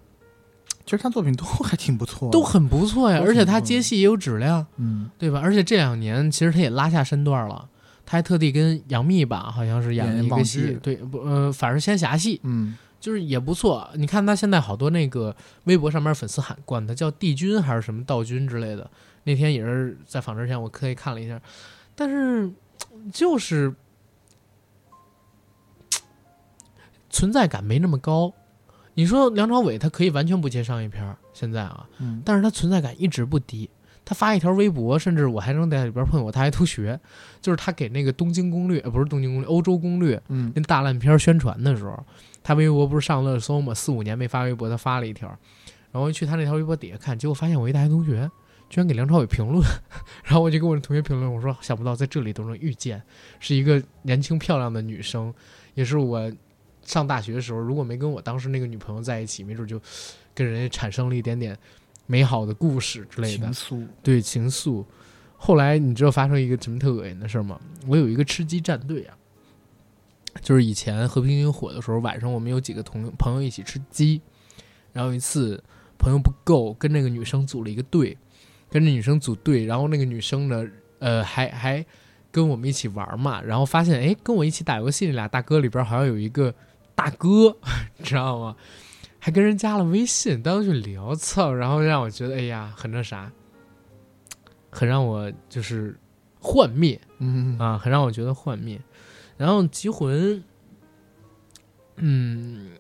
[SPEAKER 2] 其实他作品都还挺不错，
[SPEAKER 1] 都很不错呀，
[SPEAKER 2] 都
[SPEAKER 1] 而且他接戏也有质量，
[SPEAKER 2] 嗯，
[SPEAKER 1] 对吧？而且这两年其实他也拉下身段了，他还特地跟杨幂吧，好像是演了一个戏，对，不呃，反正仙侠戏，
[SPEAKER 2] 嗯，
[SPEAKER 1] 就是也不错。你看他现在好多那个微博上面粉丝喊管他叫帝君还是什么道君之类的，那天也是在访之前我特意看了一下，但是就是存在感没那么高。你说梁朝伟他可以完全不接商业片儿，现在啊，
[SPEAKER 2] 嗯
[SPEAKER 1] 但是他存在感一直不低。他发一条微博，甚至我还能在里边碰见我大学同学，就是他给那个《东京攻略》呃不是《东京攻略》，《欧洲攻略》
[SPEAKER 2] 嗯
[SPEAKER 1] 那大烂片儿宣传的时候，他微博不是上热搜嘛？四五年没发微博，他发了一条，然后我去他那条微博底下看，结果发现我一大学同学居然给梁朝伟评论，然后我就跟我的同学评论，我说想不到在这里都能遇见，是一个年轻漂亮的女生，也是我上大学的时候，如果没跟我当时那个女朋友在一起，没准就跟人家产生了一点点美好的故事之类的
[SPEAKER 2] 情。愫，
[SPEAKER 1] 对情愫。后来你知道发生一个什么特恶心的事儿吗？我有一个吃鸡战队啊，就是以前和平精英火的时候，晚上我们有几个同朋友一起吃鸡，然后有一次朋友不够，跟那个女生组了一个队，跟着女生组队，然后那个女生呢，呃，还还跟我们一起玩嘛，然后发现哎，跟我一起打游戏那俩大哥里边好像有一个大哥，你知道吗？还跟人加了微信，当时去聊，操，然后让我觉得哎呀，很那啥，很让我就是幻灭
[SPEAKER 2] 嗯
[SPEAKER 1] 啊，很让我觉得幻灭。然后《极魂》，嗯，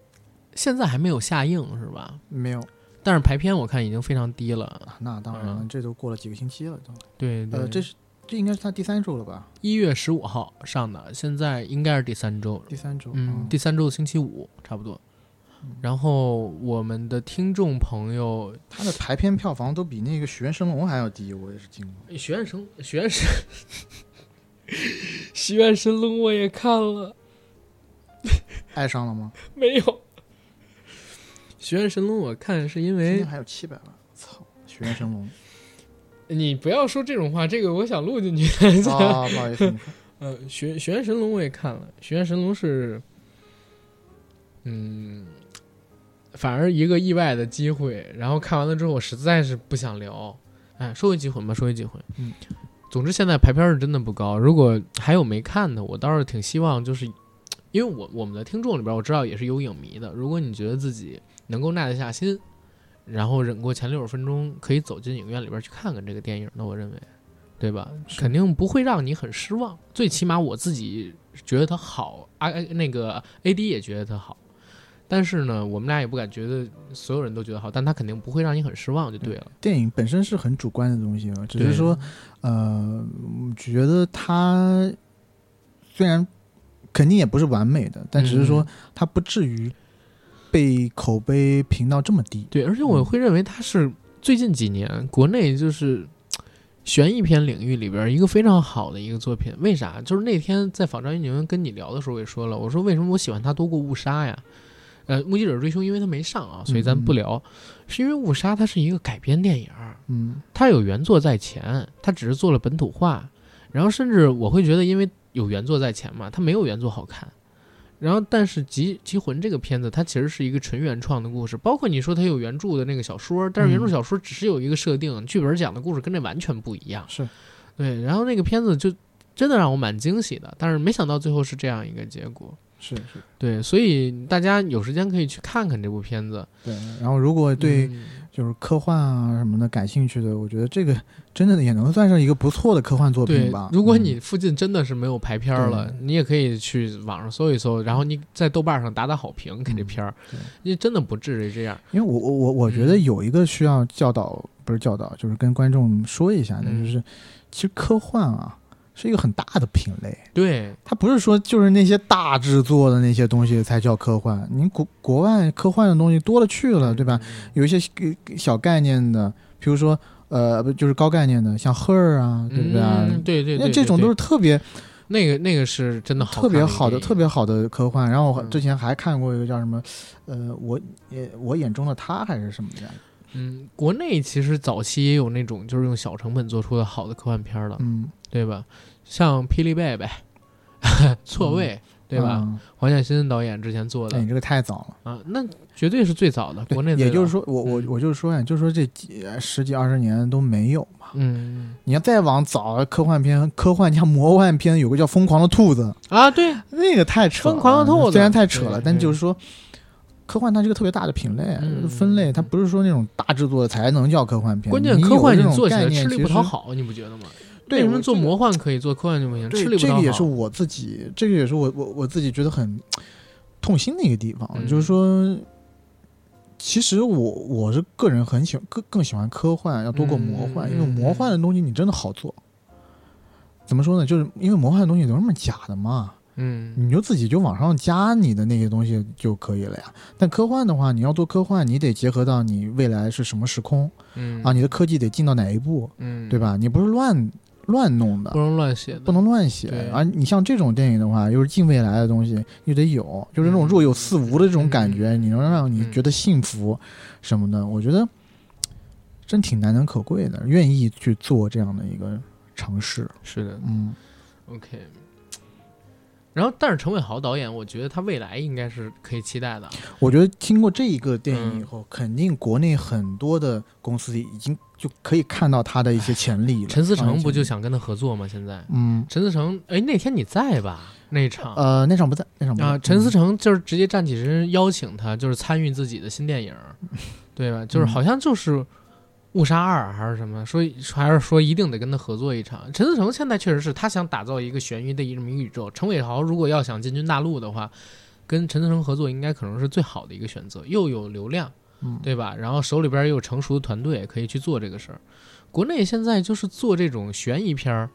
[SPEAKER 1] 现在还没有下映是吧？
[SPEAKER 2] 没有，
[SPEAKER 1] 但是排片我看已经非常低了。
[SPEAKER 2] 啊那当然了，
[SPEAKER 1] 嗯
[SPEAKER 2] 这都过了几个星期了都，
[SPEAKER 1] 对对，
[SPEAKER 2] 呃，这是这应该是他第三周了吧？
[SPEAKER 1] 一月十五号上的，现在应该是第三周，
[SPEAKER 2] 第三周，
[SPEAKER 1] 嗯，第三周的星期五差不多。然后我们的听众朋友，
[SPEAKER 2] 他的排片票房都比那个《许愿神龙》还要低，我也是惊了。
[SPEAKER 1] 许愿神，许愿神，许愿神龙我也看了，
[SPEAKER 2] 爱上了吗？
[SPEAKER 1] 没有。许愿神龙我看是因为
[SPEAKER 2] 今天还有七百万，操！许愿神龙
[SPEAKER 1] 你不要说这种话，这个我想录进去。
[SPEAKER 2] 啊，不好意思，
[SPEAKER 1] 呃，许许愿神龙我也看了，许愿神龙是，嗯，反而一个意外的机会。然后看完了之后，我实在是不想聊。哎，说回《极魂》吧，说回《极魂》。
[SPEAKER 2] 嗯，
[SPEAKER 1] 总之现在排片是真的不高。如果还有没看的，我倒是挺希望，就是因为我我们的听众里边，我知道也是有影迷的。如果你觉得自己能够耐得下心，然后忍过前六十分钟，可以走进影院里边去看看这个电影，那我认为，对吧？肯定不会让你很失望。最起码我自己觉得它好，啊，那个 A D 也觉得它好。但是呢，我们俩也不敢觉得所有人都觉得好，但它肯定不会让你很失望，就对了。
[SPEAKER 2] 电影本身是很主观的东西嘛，只是说，呃，觉得它虽然肯定也不是完美的，但只是说
[SPEAKER 1] 嗯
[SPEAKER 2] 它不至于被口碑评到这么低。
[SPEAKER 1] 对，而且我会认为它是最近几年国内就是悬疑片领域里边一个非常好的一个作品。为啥？就是那天在访张一宁跟你聊的时候，我也说了，我说为什么我喜欢它多过误杀呀？呃，《目击者追凶》因为它没上啊，所以咱不聊。是因为误杀它是一个改编电影，
[SPEAKER 2] 嗯
[SPEAKER 1] 它有原作在前，它只是做了本土化。然后甚至我会觉得，因为有原作在前嘛，它没有原作好看。然后，但是《极极魂》这个片子，它其实是一个纯原创的故事，包括你说它有原著的那个小说，但是原著
[SPEAKER 2] 嗯
[SPEAKER 1] 小说只是有一个设定，剧本讲的故事跟这完全不一样。
[SPEAKER 2] 是
[SPEAKER 1] 对，然后那个片子就真的让我蛮惊喜的，但是没想到最后是这样一个结果。
[SPEAKER 2] 是是，
[SPEAKER 1] 对，所以大家有时间可以去看看这部片子。
[SPEAKER 2] 对。然后如果对
[SPEAKER 1] 嗯
[SPEAKER 2] 就是科幻啊什么的感兴趣的，我觉得这个真的也能算是一个不错的科幻作品吧。，
[SPEAKER 1] 如果
[SPEAKER 2] 嗯
[SPEAKER 1] 你附近真的是没有排片儿了，
[SPEAKER 2] 对
[SPEAKER 1] 你也可以去网上搜一搜，然后你在豆瓣上打打好评给这
[SPEAKER 2] 嗯
[SPEAKER 1] 片儿，
[SPEAKER 2] 对
[SPEAKER 1] 因为真的不至于这样。
[SPEAKER 2] 因为我我我我觉得
[SPEAKER 1] 嗯
[SPEAKER 2] 有一个需要教导，不是教导，就是跟观众说一下的，
[SPEAKER 1] 嗯
[SPEAKER 2] 就是其实科幻啊是一个很大的品类，
[SPEAKER 1] 对，
[SPEAKER 2] 它不是说就是那些大制作的那些东西才叫科幻，您国国外科幻的东西多了去了，对吧？
[SPEAKER 1] 嗯？
[SPEAKER 2] 有一些呃小概念的，比如说呃不就是高概念的，像 Her 啊，对不对啊？
[SPEAKER 1] 嗯，对对对，
[SPEAKER 2] 那这种都是特别
[SPEAKER 1] 那个那个是真的好
[SPEAKER 2] 特别好的、特
[SPEAKER 1] 别
[SPEAKER 2] 别好的科幻。然后我
[SPEAKER 1] 嗯。
[SPEAKER 2] 之前还看过一个叫什么，呃，我也我眼中的他还是什么的，
[SPEAKER 1] 嗯，国内其实早期也有那种就是用小成本做出的好的科幻片儿的，
[SPEAKER 2] 嗯，
[SPEAKER 1] 对吧？像霹雳贝贝、错位，对吧？
[SPEAKER 2] 嗯
[SPEAKER 1] 黄建新导演之前做的
[SPEAKER 2] 哎，你这个太早了。
[SPEAKER 1] 啊，那绝对是最早的，
[SPEAKER 2] 对
[SPEAKER 1] 国内
[SPEAKER 2] 也就是说，我我
[SPEAKER 1] 嗯
[SPEAKER 2] 我就是说呀，就是说这几十几二十年都没有嘛。
[SPEAKER 1] 嗯
[SPEAKER 2] 你要再往早，科幻片、科幻加魔幻片，有个叫《疯狂的兔子》，
[SPEAKER 1] 啊，对，
[SPEAKER 2] 那个太扯了。
[SPEAKER 1] 疯狂的兔子
[SPEAKER 2] 虽然太扯了，但就是说，科幻它是个特别大的品类、
[SPEAKER 1] 嗯
[SPEAKER 2] 分类，它不是说那种大制作才能叫科幻片。
[SPEAKER 1] 关键科幻你
[SPEAKER 2] 这种
[SPEAKER 1] 做起来吃力不讨好，你不觉得吗？
[SPEAKER 2] 对
[SPEAKER 1] 为什么做魔幻可以，做科幻就不行？
[SPEAKER 2] 对
[SPEAKER 1] 吃力不讨好。
[SPEAKER 2] 这个也是我自己，这个也是我我我自己觉得很痛心的一个地方，
[SPEAKER 1] 嗯
[SPEAKER 2] 就是说，其实我我是个人很喜欢更更喜欢科幻，要多过魔幻，
[SPEAKER 1] 嗯
[SPEAKER 2] 因为魔幻的东西你真的好做。怎么说呢？就是因为魔幻的东西都是那么假的嘛，
[SPEAKER 1] 嗯
[SPEAKER 2] 你就自己就往上加你的那些东西就可以了呀。但科幻的话，你要做科幻，你得结合到你未来是什么时空
[SPEAKER 1] 嗯
[SPEAKER 2] 啊，你的科技得进到哪一步，
[SPEAKER 1] 嗯，
[SPEAKER 2] 对？吧？你不是乱乱弄的。
[SPEAKER 1] 不，能乱写，
[SPEAKER 2] 不能乱写
[SPEAKER 1] 对。
[SPEAKER 2] 而你像这种电影的话，又是近未来的东西，又得有，就是那种若有似无的这种感觉，你能让你觉得幸福什么的，我觉得真挺难能可贵的，愿意去做这样的一个尝试。
[SPEAKER 1] 是的。
[SPEAKER 2] 嗯
[SPEAKER 1] ，，OK。然后，但是陈伟豪导演，我觉得他未来应该是可以期待的。
[SPEAKER 2] 我觉得经过这一个电影以
[SPEAKER 1] 嗯
[SPEAKER 2] 后，肯定国内很多的公司已经就可以看到他的一些潜力了。
[SPEAKER 1] 陈思诚不就
[SPEAKER 2] 啊
[SPEAKER 1] 想跟他合作吗？现在
[SPEAKER 2] 嗯
[SPEAKER 1] 陈思诚，哎，那天你在吧？那场
[SPEAKER 2] 呃那场不在，那场不在
[SPEAKER 1] 啊，陈思
[SPEAKER 2] 嗯
[SPEAKER 1] 诚就是直接站起身邀请他，就是参与自己的新电影，对吧？就是
[SPEAKER 2] 嗯
[SPEAKER 1] 好像就是《误杀二》还是什么，说还是说一定得跟他合作一场。陈思诚现在确实是他想打造一个悬疑的一这么一个宇宙。陈伟豪如果要想进军大陆的话，跟陈思诚合作应该可能是最好的一个选择，又有流量，
[SPEAKER 2] 嗯
[SPEAKER 1] 对吧？然后手里边又有成熟的团队可以去做这个事儿。国内现在就是做这种悬疑片儿。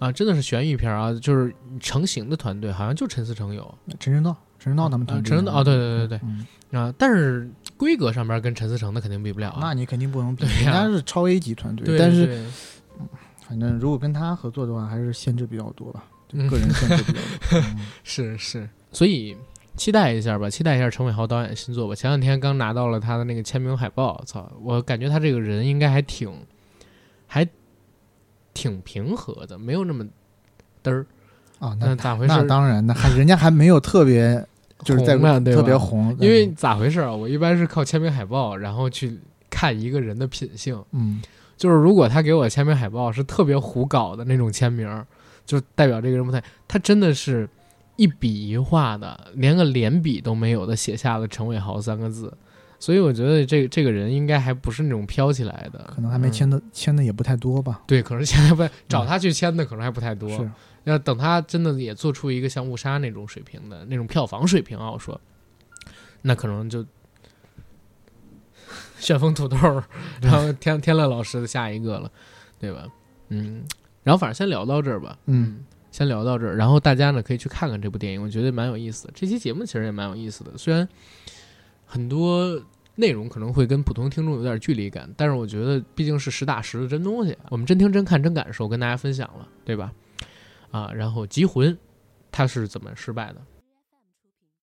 [SPEAKER 1] 啊，真的是悬疑片儿啊，就是成型的团队，好像就陈思诚有，
[SPEAKER 2] 陈正道，陈正道他们团队
[SPEAKER 1] 啊陈正道哦对对对对
[SPEAKER 2] 嗯
[SPEAKER 1] 啊，但是规格上边跟陈思诚的肯定比不了啊。
[SPEAKER 2] 那你肯定不能比，人家是超 A 级团队，
[SPEAKER 1] 对，
[SPEAKER 2] 但是
[SPEAKER 1] 对
[SPEAKER 2] 反正如果跟他合作的话，还是限制比较多吧，
[SPEAKER 1] 嗯
[SPEAKER 2] 个人限制比较多。嗯
[SPEAKER 1] 是是，所以期待一下吧，期待一下陈伟豪导演新作吧。前两天刚拿到了他的那个签名海报，操，我感觉他这个人应该还挺，还挺平和的，没有那么嘚儿。
[SPEAKER 2] 啊，
[SPEAKER 1] 那
[SPEAKER 2] 那
[SPEAKER 1] 咋回事
[SPEAKER 2] 那当然，那还人家还没有特别，就是在特别红，
[SPEAKER 1] 因为咋回事啊？我一般是靠签名海报，然后去看一个人的品性。
[SPEAKER 2] 嗯。
[SPEAKER 1] 就是如果他给我签名海报是特别胡搞的那种签名，就代表这个人不太，他真的是一笔一画的，连个连笔都没有的写下了陈伟豪三个字，所以我觉得这这个人应该还不是那种飘起来的，
[SPEAKER 2] 可能还没签
[SPEAKER 1] 嗯、
[SPEAKER 2] 的签的也不太多吧。
[SPEAKER 1] 对，可能现在不找他去签的可能还不太多，
[SPEAKER 2] 是，
[SPEAKER 1] 要等他真的也做出一个像误杀那种水平的那种票房水平啊，我说，那可能就旋风土豆儿，然后天天乐老师的下一个了，对吧？嗯，然后反正先聊到这儿吧，
[SPEAKER 2] 嗯，
[SPEAKER 1] 先聊到这儿，然后大家呢可以去看看这部电影，我觉得蛮有意思的。这期节目其实也蛮有意思的，虽然很多内容可能会跟普通听众有点距离感，但是我觉得毕竟是实打实的真东西，我们真听真看真感受，跟大家分享了，对吧？啊，然后《集魂》他是怎么失败的？